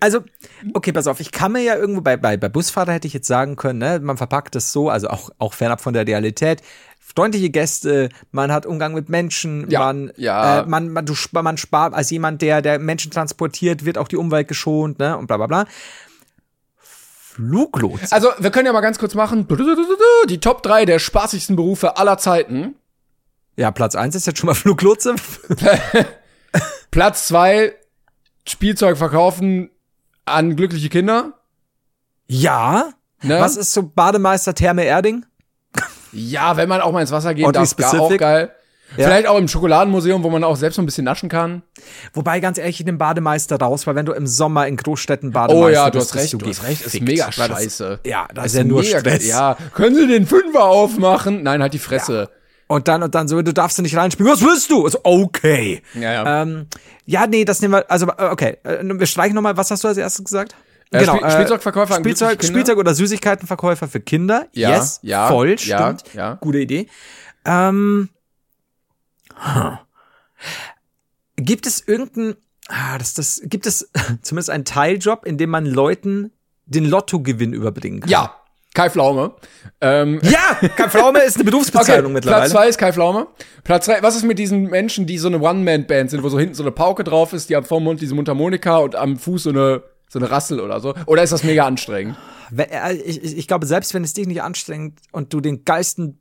Also, okay, pass auf, ich kann mir ja irgendwo bei, bei, bei Busfahrer hätte ich jetzt sagen können, ne, man verpackt es so, also auch, auch fernab von der Realität. Freundliche Gäste, man hat Umgang mit Menschen, Ja, man, ja. Äh, man, man, du, man spart, als jemand, der, der Menschen transportiert, wird auch die Umwelt geschont, ne, und bla, bla, bla. Fluglotse. Also, wir können ja mal ganz kurz machen, die Top 3 der spaßigsten Berufe aller Zeiten. Ja, Platz eins ist jetzt schon mal Fluglotse. [laughs] Platz 2, Spielzeug verkaufen an glückliche Kinder. ja. Ne? Was ist so Bademeister Therme Erding? Ja, wenn man auch mal ins Wasser geht, das ist auch geil. Ja. Vielleicht auch im Schokoladenmuseum, wo man auch selbst so ein bisschen naschen kann. Wobei, ganz ehrlich, ich nehme Bademeister raus, weil wenn du im Sommer in Großstädten Bademeister Oh ja, du hast recht, du hast recht, ist mega scheiße. Ja, das ist ja nur Stress. Ja, können Sie den Fünfer aufmachen? Nein, halt die Fresse. Und dann und dann so, du darfst nicht reinspielen. Was willst du? Also, okay. Ja, ja. Ähm, ja, nee, das nehmen wir. Also äh, okay, äh, wir streichen noch mal. Was hast du als erstes gesagt? Äh, Spiel- Spielzeugverkäufer an Spielzeug? Spielzeug oder Süßigkeitenverkäufer für Kinder. Ja, yes, ja, voll, ja, stimmt. ja. Gute Idee. Ähm, huh. Gibt es irgendein, ah, das, das, gibt es [laughs] zumindest einen Teiljob, in dem man Leuten den Lottogewinn überbringen kann? Ja, Kai Pflaume. Ähm, Ja, Kai Pflaume ist eine Berufsbezeichnung [laughs] mittlerweile. Platz zwei ist Kai Pflaume. Platz drei, was ist mit diesen Menschen, die so eine One-Man-Band sind, wo so hinten so eine Pauke drauf ist, die haben vorm Mund diese Mundharmonika und am Fuß so eine, so eine Rassel oder so? Oder ist das mega anstrengend? Äh, Ich, ich, ich glaube, selbst wenn es dich nicht anstrengt und du den geilsten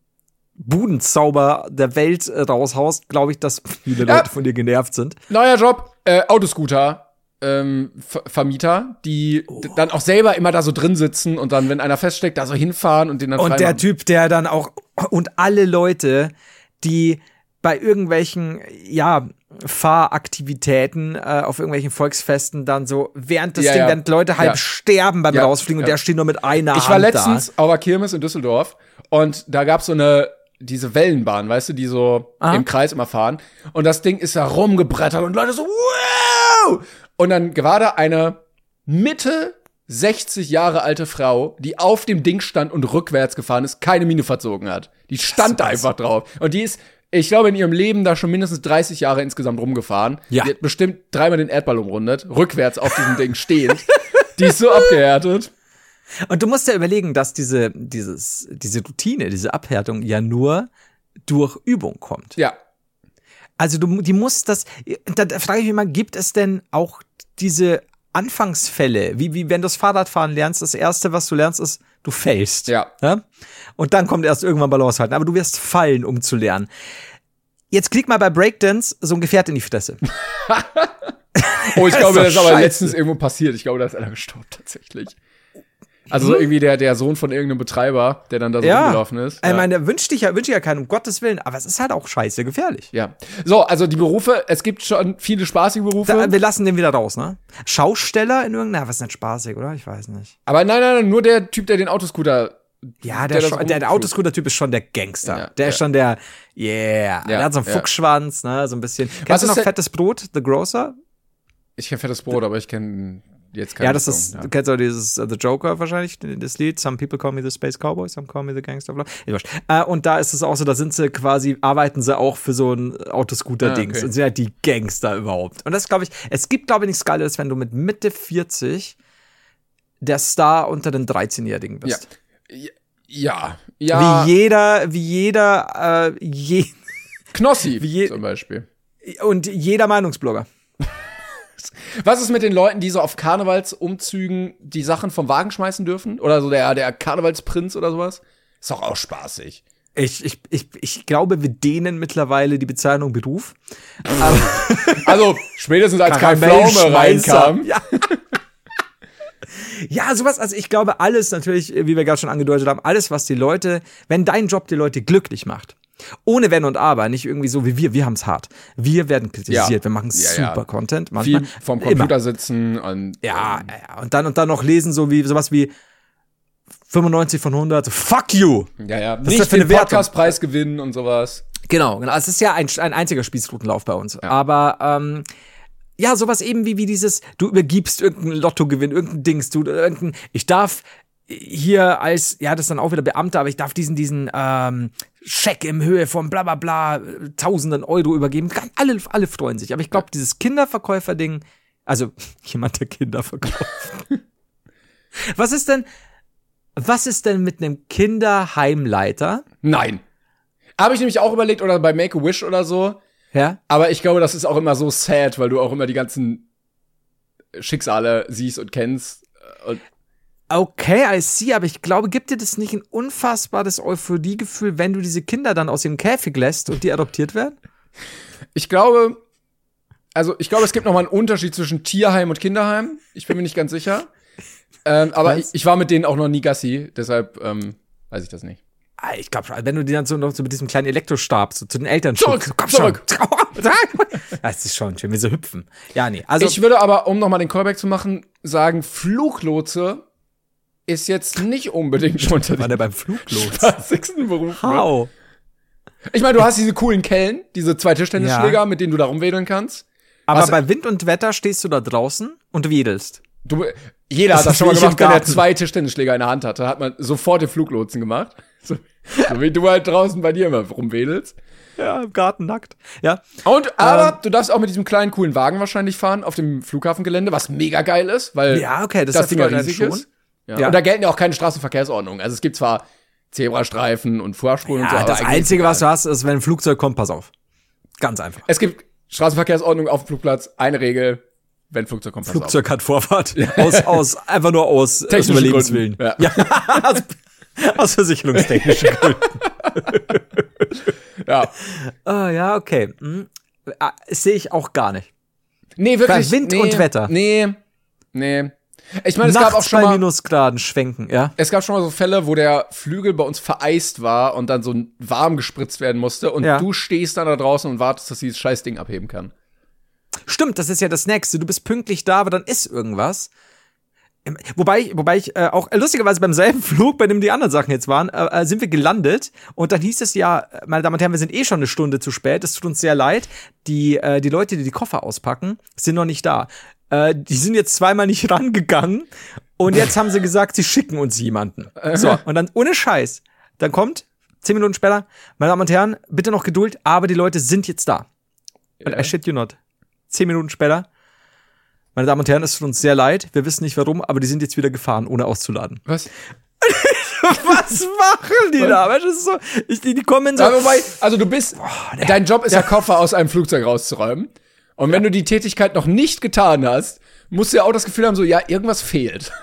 Budenzauber der Welt äh, raushaust, glaube ich, dass viele Ja. Leute von dir genervt sind. Neuer Job, äh, Autoscooter. Ähm, Ver Vermieter, die Oh. dann auch selber immer da so drin sitzen und dann, wenn einer feststeckt, da so hinfahren und den dann Und der machen. Typ, der dann auch und alle Leute, die bei irgendwelchen ja Fahraktivitäten äh, auf irgendwelchen Volksfesten dann so während das Ja, Ding, ja. während Leute halb Ja. sterben beim Rausfliegen und der steht nur mit einer Ich war Hand letztens auf der Kirmes in Düsseldorf und da gab's so eine diese Wellenbahn, weißt du, die so Aha. im Kreis immer fahren und das Ding ist da rumgebrettert und Leute so wow! Und dann war da eine Mitte 60 Jahre alte Frau, die auf dem Ding stand und rückwärts gefahren ist, keine Miene verzogen hat. Die stand da einfach drauf und die ist ich glaube, in ihrem Leben da schon mindestens 30 Jahre insgesamt rumgefahren. Ja. Die hat bestimmt dreimal den Erdball umrundet, rückwärts auf diesem Ding stehend. Die ist so abgehärtet. Und du musst ja überlegen, dass diese dieses diese Routine, diese Abhärtung ja nur durch Übung kommt. Ja. Also du, die muss das, da, da frage ich mich mal, gibt es denn auch diese Anfangsfälle, wie, wie wenn du das Fahrradfahren lernst, das erste, was du lernst, ist, du fällst. Ja. Und dann kommt erst irgendwann Balance halten. Aber du wirst fallen, um zu lernen. Jetzt krieg mal bei Breakdance so ein Gefährt in die Fresse. [laughs] Oh, ich Das glaube, das ist aber scheiße. letztens irgendwo passiert. Ich glaube, da ist einer gestorben tatsächlich. Also so irgendwie der, der Sohn von irgendeinem Betreiber, der dann da so Ja. rumgelaufen ist. Ich meine, wünscht dich ja, wünscht ja keinen, um Gottes Willen, aber es ist halt auch scheiße gefährlich. Ja. So, also die Berufe, es gibt schon viele spaßige Berufe. Da, wir lassen den wieder raus, ne? Schausteller in irgendeiner, was ist nicht spaßig, oder? Ich weiß nicht. aber nein, nein, nein, nur der Typ, der den Autoscooter. Ja, Der der, schon, der, der. Autoscooter-Typ ist schon der Gangster. Ja, der ja. ist schon der, yeah. der hat so einen ja. Fuchsschwanz, ne, so ein bisschen. Was Kennst du ist noch der- fettes Brot, The Grocer? Ich kenne fettes Brot, aber ich kenne jetzt keinen Ja, das ist, ja. du kennst auch dieses uh, The Joker wahrscheinlich, das Lied. Some people call me the Space Cowboy, some call me the Gangster. Ja, wurscht. Äh, und da ist es auch so, da sind sie quasi, arbeiten sie auch für so ein Autoscooter-Dings Ah, okay. und sind halt die Gangster überhaupt. Und das glaube ich, es gibt glaube ich nichts Geiles, wenn du mit Mitte 40 der Star unter den 13-Jährigen Ja. bist. Ja. Ja. Wie jeder, wie jeder, äh, je, Knossi [laughs] wie je- zum Beispiel. und jeder Meinungsblogger. Was ist mit den Leuten, die so auf Karnevalsumzügen die Sachen vom Wagen schmeißen dürfen? Oder so der, der Karnevalsprinz oder sowas? Ist doch auch spaßig. Ich, ich, ich, ich glaube, wir dehnen mittlerweile die Bezeichnung Beruf. Also, spätestens als Kai Pflaume reinkam. Ja. ja, sowas, also ich glaube, alles natürlich, wie wir gerade schon angedeutet haben, alles, was die Leute, wenn dein Job die Leute glücklich macht, ohne Wenn und Aber, nicht irgendwie so wie wir, wir haben's hart. Wir werden kritisiert, Ja. wir machen Ja, super ja. Content. Manchmal, Viel vom Immer. Computer sitzen und. Ja, ja, und dann und dann noch lesen, so wie sowas wie 95 von 100, so, fuck you. Ja, ja. ist Nicht das für den? Podcastpreis gewinnen und sowas. Genau, genau. Also es ist ja ein, ein einziger Spießrutenlauf bei uns. Aber ähm, ja, sowas eben wie, wie dieses, du übergibst irgendeinen Lottogewinn, irgendein Dings, du irgendein, ich darf hier als, ja, das ist dann auch wieder Beamter, aber ich darf diesen, diesen ähm, Scheck im Höhe von bla bla bla äh, tausenden Euro übergeben. Alle, alle freuen sich. Aber ich glaube, dieses Kinderverkäufer-Ding, also [laughs] jemand, der Kinder verkauft. [laughs] was ist denn, was ist denn mit einem Kinderheimleiter? Nein. Habe ich nämlich auch überlegt, oder bei Make-A-Wish oder so. Ja? Aber ich glaube, das ist auch immer so sad, weil du auch immer die ganzen Schicksale siehst und kennst. Und Okay, I see, aber ich glaube, gibt dir das nicht ein unfassbares Euphoriegefühl, wenn du diese Kinder dann aus dem Käfig lässt und die adoptiert werden? ich glaube, also ich glaube, es gibt noch mal einen Unterschied zwischen Tierheim und Kinderheim. Ich bin mir nicht ganz sicher. Ähm, aber ich, ich war mit denen auch noch nie Gassi, deshalb ähm, weiß ich das nicht. Ah, Ich glaube schon, wenn du die dann so noch so mit diesem kleinen Elektrostab so zu den Eltern Zurück, komm zurück. [laughs] Schon. Das ist schon schön, wie sie hüpfen. Ja, nee, also ich würde aber, um noch mal den Callback zu machen, sagen, Fluglotse ist jetzt nicht unbedingt unter war der den beim Fluglos. spaßigsten [laughs] Berufen. How? Ich meine, du hast diese coolen Kellen, diese zwei Tischtennisschläger, Ja. mit denen du da rumwedeln kannst. Aber Was- bei Wind und Wetter stehst du da draußen und wedelst. Du, jeder Das hat das schon mal gemacht, wenn er zwei Tischtennisschläger in der Hand hatte. Hat man sofort den Fluglotsen gemacht. [laughs] So, so wie du halt draußen bei dir immer rumwedelst. Ja, im Garten nackt. Ja. Und, aber du darfst auch mit diesem kleinen, coolen Wagen wahrscheinlich fahren auf dem Flughafengelände, was mega geil ist, weil Ja, okay, das, das Ding ja riesig schon. ist. Ja. Ja. Und da gelten ja auch keine Straßenverkehrsordnungen. Also es gibt zwar Zebrastreifen und Vorspuren und so, Ja, aber das Einzige, was du hast, ist, wenn ein Flugzeug kommt, pass auf. Ganz einfach. Es gibt Straßenverkehrsordnung auf dem Flugplatz, eine Regel, wenn Flugzeug kommt, pass auf. Flugzeug hat Vorfahrt. Aus, aus, einfach nur aus, aus Technischen Überlebenswillen. Gründen, Ja. aus, [laughs] aus versicherungstechnischen Gründen. [laughs] Ja. Ah, ja, okay. Hm. Ah, sehe ich auch gar nicht. Nee, wirklich. Bei Wind nee, und Wetter. Nee. Nee. Ich meine, es Nachts gab auch schon mal, Minusgraden schwenken, ja. es gab schon mal so Fälle, wo der Flügel bei uns vereist war und dann so warm gespritzt werden musste und Ja. du stehst dann da draußen und wartest, dass dieses Scheißding abheben kann. Stimmt, das ist ja das Nächste. Du bist pünktlich da, aber dann ist irgendwas. Ähm, Wobei, ich- wobei ich äh, auch äh, lustigerweise beim selben [laughs] Flug, bei dem die anderen Sachen jetzt waren, äh, äh, sind wir gelandet und dann hieß es ja, äh, meine Damen und Herren, wir sind eh schon eine Stunde zu spät. Es tut uns sehr leid. Die äh, die Leute, die die Koffer auspacken, sind noch nicht da. Äh, die sind jetzt zweimal nicht [laughs] rangegangen und jetzt haben sie gesagt, sie schicken uns jemanden. So [laughs] und dann ohne Scheiß, dann kommt zehn Minuten später, meine Damen und Herren, bitte noch Geduld, aber die Leute sind jetzt da. Und I shit you not. Zehn Minuten später. Meine Damen und Herren, es tut uns sehr leid. Wir wissen nicht warum, aber die sind jetzt wieder gefahren, ohne auszuladen. Was? [laughs] Was machen die da? Weißt du, so, ich, die, die kommen so. Ja, wobei, also du bist, dein Job ist ja Koffer aus einem Flugzeug rauszuräumen. Und wenn du die Tätigkeit noch nicht getan hast, musst du ja auch das Gefühl haben, so, ja, irgendwas fehlt. [laughs]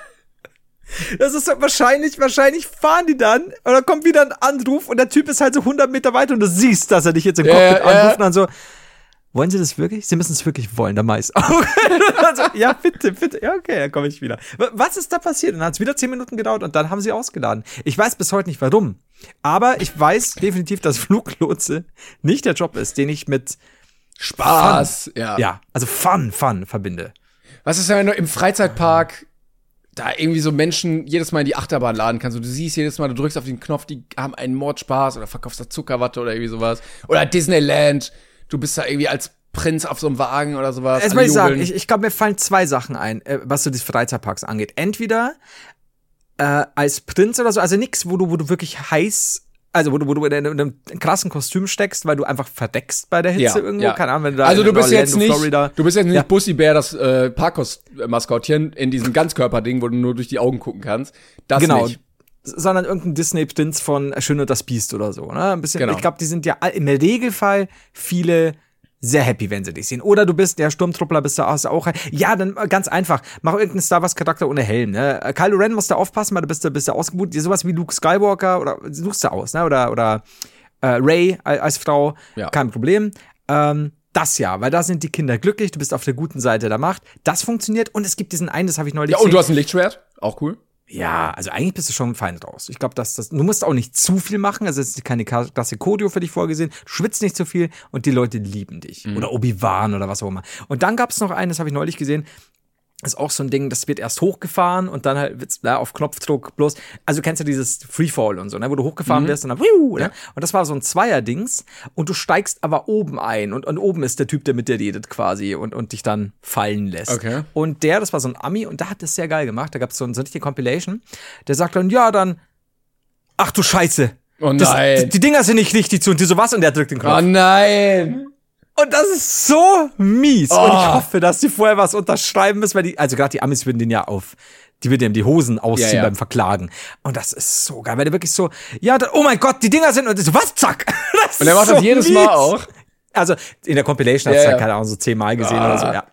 Das ist so, wahrscheinlich, wahrscheinlich fahren die dann und dann kommt wieder ein Anruf und der Typ ist halt so 100 Meter weiter und du siehst, dass er dich jetzt im Cockpit ja. anruft und dann so, Wollen Sie das wirklich? Sie müssen es wirklich wollen, der Mais. [laughs] also, ja, bitte, bitte. Ja, okay, dann komme ich wieder. Was ist da passiert? Und dann hat es wieder zehn Minuten gedauert und dann haben sie ausgeladen. Ich weiß bis heute nicht warum. Aber ich weiß definitiv, dass Fluglotse nicht der Job ist, den ich mit Spaß, Fun, ja. ja, also Fun, Fun verbinde. Was ist, wenn du im Freizeitpark da irgendwie so Menschen jedes Mal in die Achterbahn laden kannst und du siehst jedes Mal, du drückst auf den Knopf, die haben einen Mordspaß oder verkaufst da Zuckerwatte oder irgendwie sowas. Oder Disneyland, du bist da irgendwie als Prinz auf so einem Wagen oder sowas. Jetzt muss ich sagen, ich, ich glaube, mir fallen zwei Sachen ein, äh, was so die Freizeitparks angeht. Entweder äh, als Prinz oder so, also nix, wo du, wo du wirklich heiß, also wo du, wo du in einem, in einem krassen Kostüm steckst, weil du einfach verdeckst bei der Hitze Ja, irgendwo. ja. Keine Ahnung, wenn du da also in du bist jetzt Orlando, nicht, du bist jetzt nicht Ja. Bussi Bär, das äh, Parkhaus-Maskottchen in diesem Ganzkörperding, wo du nur durch die Augen gucken kannst. Das genau. nicht. Sondern irgendein Disney-Prinz von Schön und das Biest oder so. Ne? Ein bisschen, Genau. Ich glaube, die sind ja im Regelfall viele sehr happy, wenn sie dich sehen. Oder du bist der Sturmtruppler, bist du du auch. Ja, dann äh, ganz einfach. Mach irgendeinen Star Wars Charakter ohne Helm. Ne? Äh, Kylo Ren musst du aufpassen, weil du bist, bist du ausgebucht. Sowas wie Luke Skywalker oder suchst du aus, ne? Oder oder äh, Ray als, als Frau, Ja. kein Problem. Ähm, das ja, weil da sind die Kinder glücklich, du bist auf der guten Seite der Macht. Das funktioniert und es gibt diesen einen, das habe ich neulich Ja, und gesehen. du hast ein Lichtschwert, auch cool. Ja, also eigentlich bist du schon fein raus. Ich glaube, dass das, du musst auch nicht zu viel machen. Also es ist keine Klasse Kodio für dich vorgesehen. Du schwitzt nicht zu viel und die Leute lieben dich. Oder Obi-Wan oder was auch immer. Und dann gab es noch einen, das habe ich neulich gesehen. Ist auch so ein Ding, das wird erst hochgefahren und dann halt wird's, ja, auf Knopfdruck bloß. Also du kennst ja dieses Freefall und so, ne, wo du hochgefahren wirst und dann, wiu, ne? Und das war so ein Zweierdings und du steigst aber oben ein und, und oben ist der Typ, der mit dir redet quasi und, und dich dann fallen lässt. Okay. Und der, das war so ein Ami und der hat das sehr geil gemacht. Da gab es so, ein- so eine richtige Compilation. Der sagt dann, ja, dann, ach du Scheiße. Oh Das, nein. die Dinger sind nicht richtig zu und die so was und der drückt den Knopf. oh nein. Und das ist so mies. Und Oh. ich hoffe, dass die vorher was unterschreiben müssen, weil die, also gerade die Amis würden den ja auf, die würden ihm die Hosen ausziehen Ja, ja. beim Verklagen. Und das ist so geil, weil der wirklich so, ja, dann, oh mein Gott, die Dinger sind, und so, was, zack. [laughs] Das Und er macht ist das jedes Mal auch. Also in der Compilation du ja. ja, keine Ahnung, so zehnmal gesehen Ah. oder so, ja.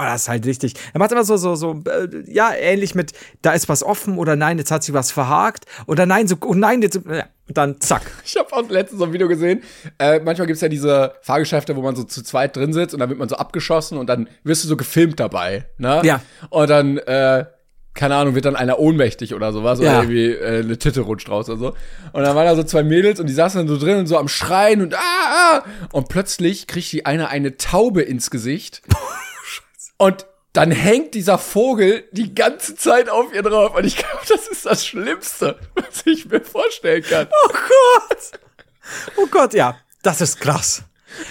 Aber das ist halt richtig. Er macht immer so, so, so, äh, ja, ähnlich mit, da ist was offen oder nein, jetzt hat sich was verhakt oder nein, so, oh nein, jetzt, und dann zack. [laughs] Ich habe auch letztens so ein Video gesehen. Äh, manchmal gibt's ja diese Fahrgeschäfte, wo man so zu zweit drin sitzt und dann wird man so abgeschossen und dann wirst du so gefilmt dabei. Ne? Ja. Und dann, äh, keine Ahnung, wird dann einer ohnmächtig oder sowas Ja. oder irgendwie äh, eine Titte rutscht raus oder so. Und dann waren da so zwei Mädels und die saßen dann so drin und so am Schreien und ah, ah. Und plötzlich kriegt die eine eine Taube ins Gesicht. [laughs] und dann hängt dieser Vogel die ganze Zeit auf ihr drauf. Und ich glaube, das ist das Schlimmste, [laughs] was ich mir vorstellen kann. Oh Gott. Oh Gott, ja. Das ist krass.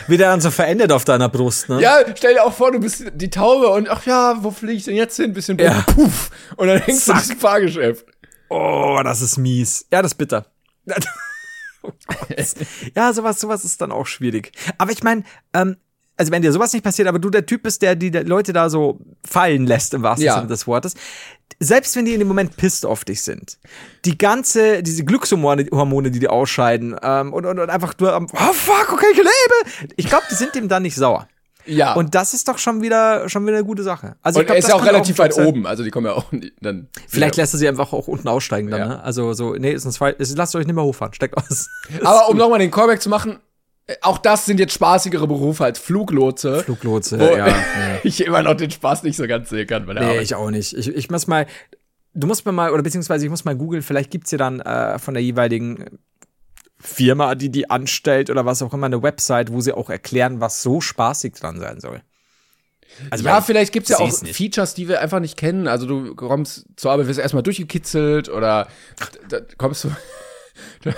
Wie der dann so verendet auf deiner Brust, ne? Ja, stell dir auch vor, du bist die Taube und ach ja, wo fliege ich denn jetzt hin? Bisschen Ja. puff. Und dann hängst du Zack. diesem Fahrgeschäft. Oh, das ist mies. Ja, das ist bitter. [laughs] [laughs] Oh ja, sowas, sowas ist dann auch schwierig. Aber ich meine, ähm, also wenn dir sowas nicht passiert, aber du der Typ bist, der die Leute da so fallen lässt, im wahrsten Ja. Sinne des Wortes, selbst wenn die in dem Moment pisst auf dich sind, die ganze, diese Glückshormone, Hormone, die die ausscheiden, ähm, und, und, und einfach nur am, oh fuck, okay, ich lebe. Ich glaube, die sind dem dann nicht sauer. Ja. Und das ist doch schon wieder, schon wieder eine gute Sache. Also und ich glaub, er ist ja auch relativ ein weit sein. oben. Also die kommen ja auch nie- dann. Vielleicht lässt er sie einfach auch unten aussteigen dann, Ja. ne? Also so, nee, ist ein zwei, ist, lasst euch nicht mehr hochfahren, steckt aus. Aber um nochmal den Callback zu machen, auch das sind jetzt spaßigere Berufe als Fluglotse. Fluglotse, ja. Nee. [laughs] ich immer noch den Spaß nicht so ganz sehen kann bei der nee, Arbeit. ich auch nicht. Ich, ich muss mal, du musst mir mal, oder beziehungsweise ich muss mal googeln, vielleicht gibt's hier dann äh, von der jeweiligen Firma, die die anstellt oder was auch immer, eine Website, wo sie auch erklären, was so spaßig dran sein soll. Also ja, vielleicht gibt's ja auch. Features, die wir einfach nicht kennen. Also du kommst zur Arbeit, wirst erstmal durchgekitzelt oder kommst du. [laughs]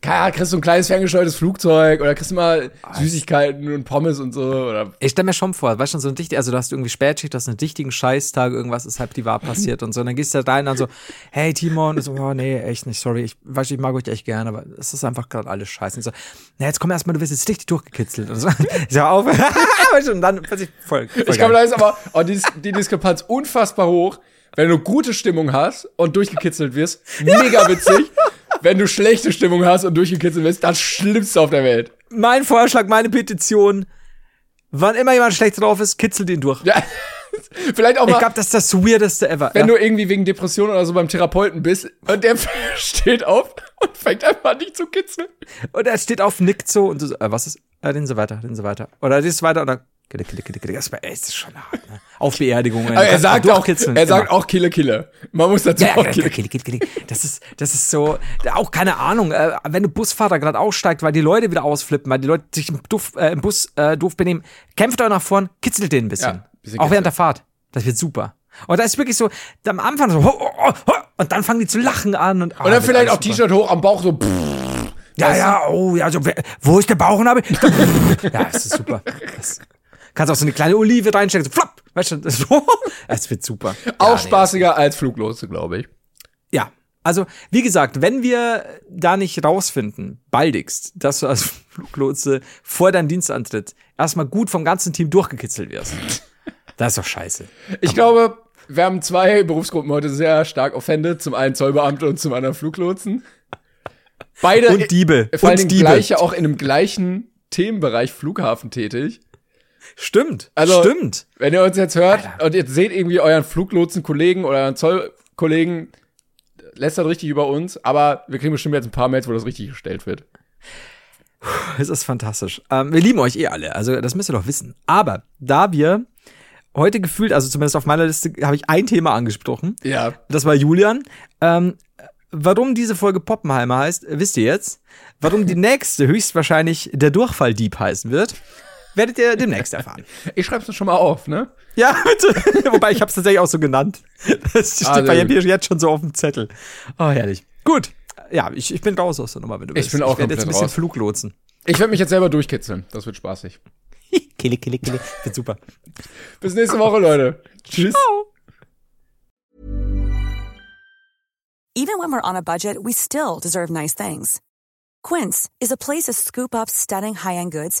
Keine Ahnung, kriegst du ein kleines ferngesteuertes Flugzeug oder kriegst du mal Süßigkeiten und Pommes und so oder Ich stell mir schon vor, weißt du, so ein dicht, also du hast irgendwie Spätschicht, du hast einen dichtigen Scheißtag, irgendwas ist halb privat passiert und so. Und dann gehst du da rein und dann so, hey Timon, und so, oh nee, echt nicht, sorry, ich weiß, ich mag euch echt gerne, aber es ist einfach gerade alles scheiße. Und so, na jetzt komm erst mal, du wirst jetzt richtig durchgekitzelt. Und so, ich sag auf, [laughs] und dann plötzlich voll, voll Ich glaube, da ist aber oh, die, die Diskrepanz unfassbar hoch, wenn du gute Stimmung hast und durchgekitzelt wirst. Mega witzig. Wenn du schlechte Stimmung hast und durchgekitzelt wirst, das Schlimmste auf der Welt. Mein Vorschlag, meine Petition, wann immer jemand schlecht drauf ist, kitzelt ihn durch. Ja. [laughs] Vielleicht auch Ich mal, glaube, das ist das Weirdeste ever. wenn ja. du irgendwie wegen Depression oder so beim Therapeuten bist und der [laughs] steht auf und fängt einfach an, dich zu kitzeln. Und er steht auf, nickt so und so, äh, was ist? Äh, den so weiter, den so weiter. Oder den so weiter und dann. Kille, kille, kille, kille. Das, war, ey, das ist schon hart, ne? Auf Beerdigungen. Aber er sagt auch, Durchkitzeln, er sagt immer. auch Kille Kille. Man muss dazu Ja, auch Kille kille, kille, kille. Das ist, das ist so, auch keine Ahnung, äh, wenn du Busfahrer gerade aussteigt, weil die Leute wieder ausflippen, weil die Leute sich im, Duft, äh, im Bus äh, doof benehmen, kämpft euch nach vorn, kitzelt den ein bisschen. Ja, bisschen auch während der Fahrt. Das wird super. Und da ist wirklich so, am Anfang so, ho, ho, ho, und dann fangen die zu lachen an. Und, ah, Und dann wird vielleicht auch. T-Shirt hoch am Bauch so. Ja, ja, oh, ja, so, wo ist der Bauchnabel? [laughs] ja, das ist super. Das, kannst auch so eine kleine Olive reinstecken, so flapp, weißt du, das, das wird super. [laughs] Auch Ja, nee. spaßiger als Fluglose, glaube ich. Ja, also wie gesagt, wenn wir da nicht rausfinden, baldigst, dass du als [laughs] Fluglotse vor deinem Dienstantritt erstmal gut vom ganzen Team durchgekitzelt wirst, das ist doch scheiße. Ich glaube, wir haben zwei Berufsgruppen heute sehr stark offended. Zum einen Zollbeamte und zum anderen Fluglotsen. Beide Und Diebe. vor allem Und Diebe. gleiche auch in dem gleichen Themenbereich Flughafen tätig. Stimmt, Also- stimmt. Wenn ihr uns jetzt hört und ihr seht irgendwie euren Fluglotsen-Kollegen oder euren Zollkollegen, lästert richtig über uns, aber wir kriegen bestimmt jetzt ein paar Mails, wo das richtig gestellt wird. Es ist fantastisch. Ähm, wir lieben euch eh alle, also das müsst ihr doch wissen. Aber da wir heute gefühlt, also zumindest auf meiner Liste, habe ich ein Thema angesprochen. Ja. Das war Julian. Ähm, warum diese Folge Poppenheimer heißt, wisst ihr jetzt. Warum die [laughs] nächste höchstwahrscheinlich der Durchfalldieb heißen wird, werdet ihr demnächst erfahren. [laughs] Ich schreib's mir schon mal auf, ne? Ja, [laughs] bitte. Wobei ich habe es tatsächlich auch so genannt. Das steht Ah, bei mir jetzt schon so auf dem Zettel. Oh, herrlich. Gut. Ja, ich, ich bin raus aus der Nummer, wenn du willst. bin auch ich werde jetzt ein bisschen raus. Fluglotsen. Ich werde mich jetzt selber durchkitzeln. Das wird spaßig. [laughs] Kille, kille, kille. Wird super. Bis nächste Woche, Leute. Tschüss. Even when we're on a budget, we still deserve nice things. Quince is a place to scoop up stunning high-end goods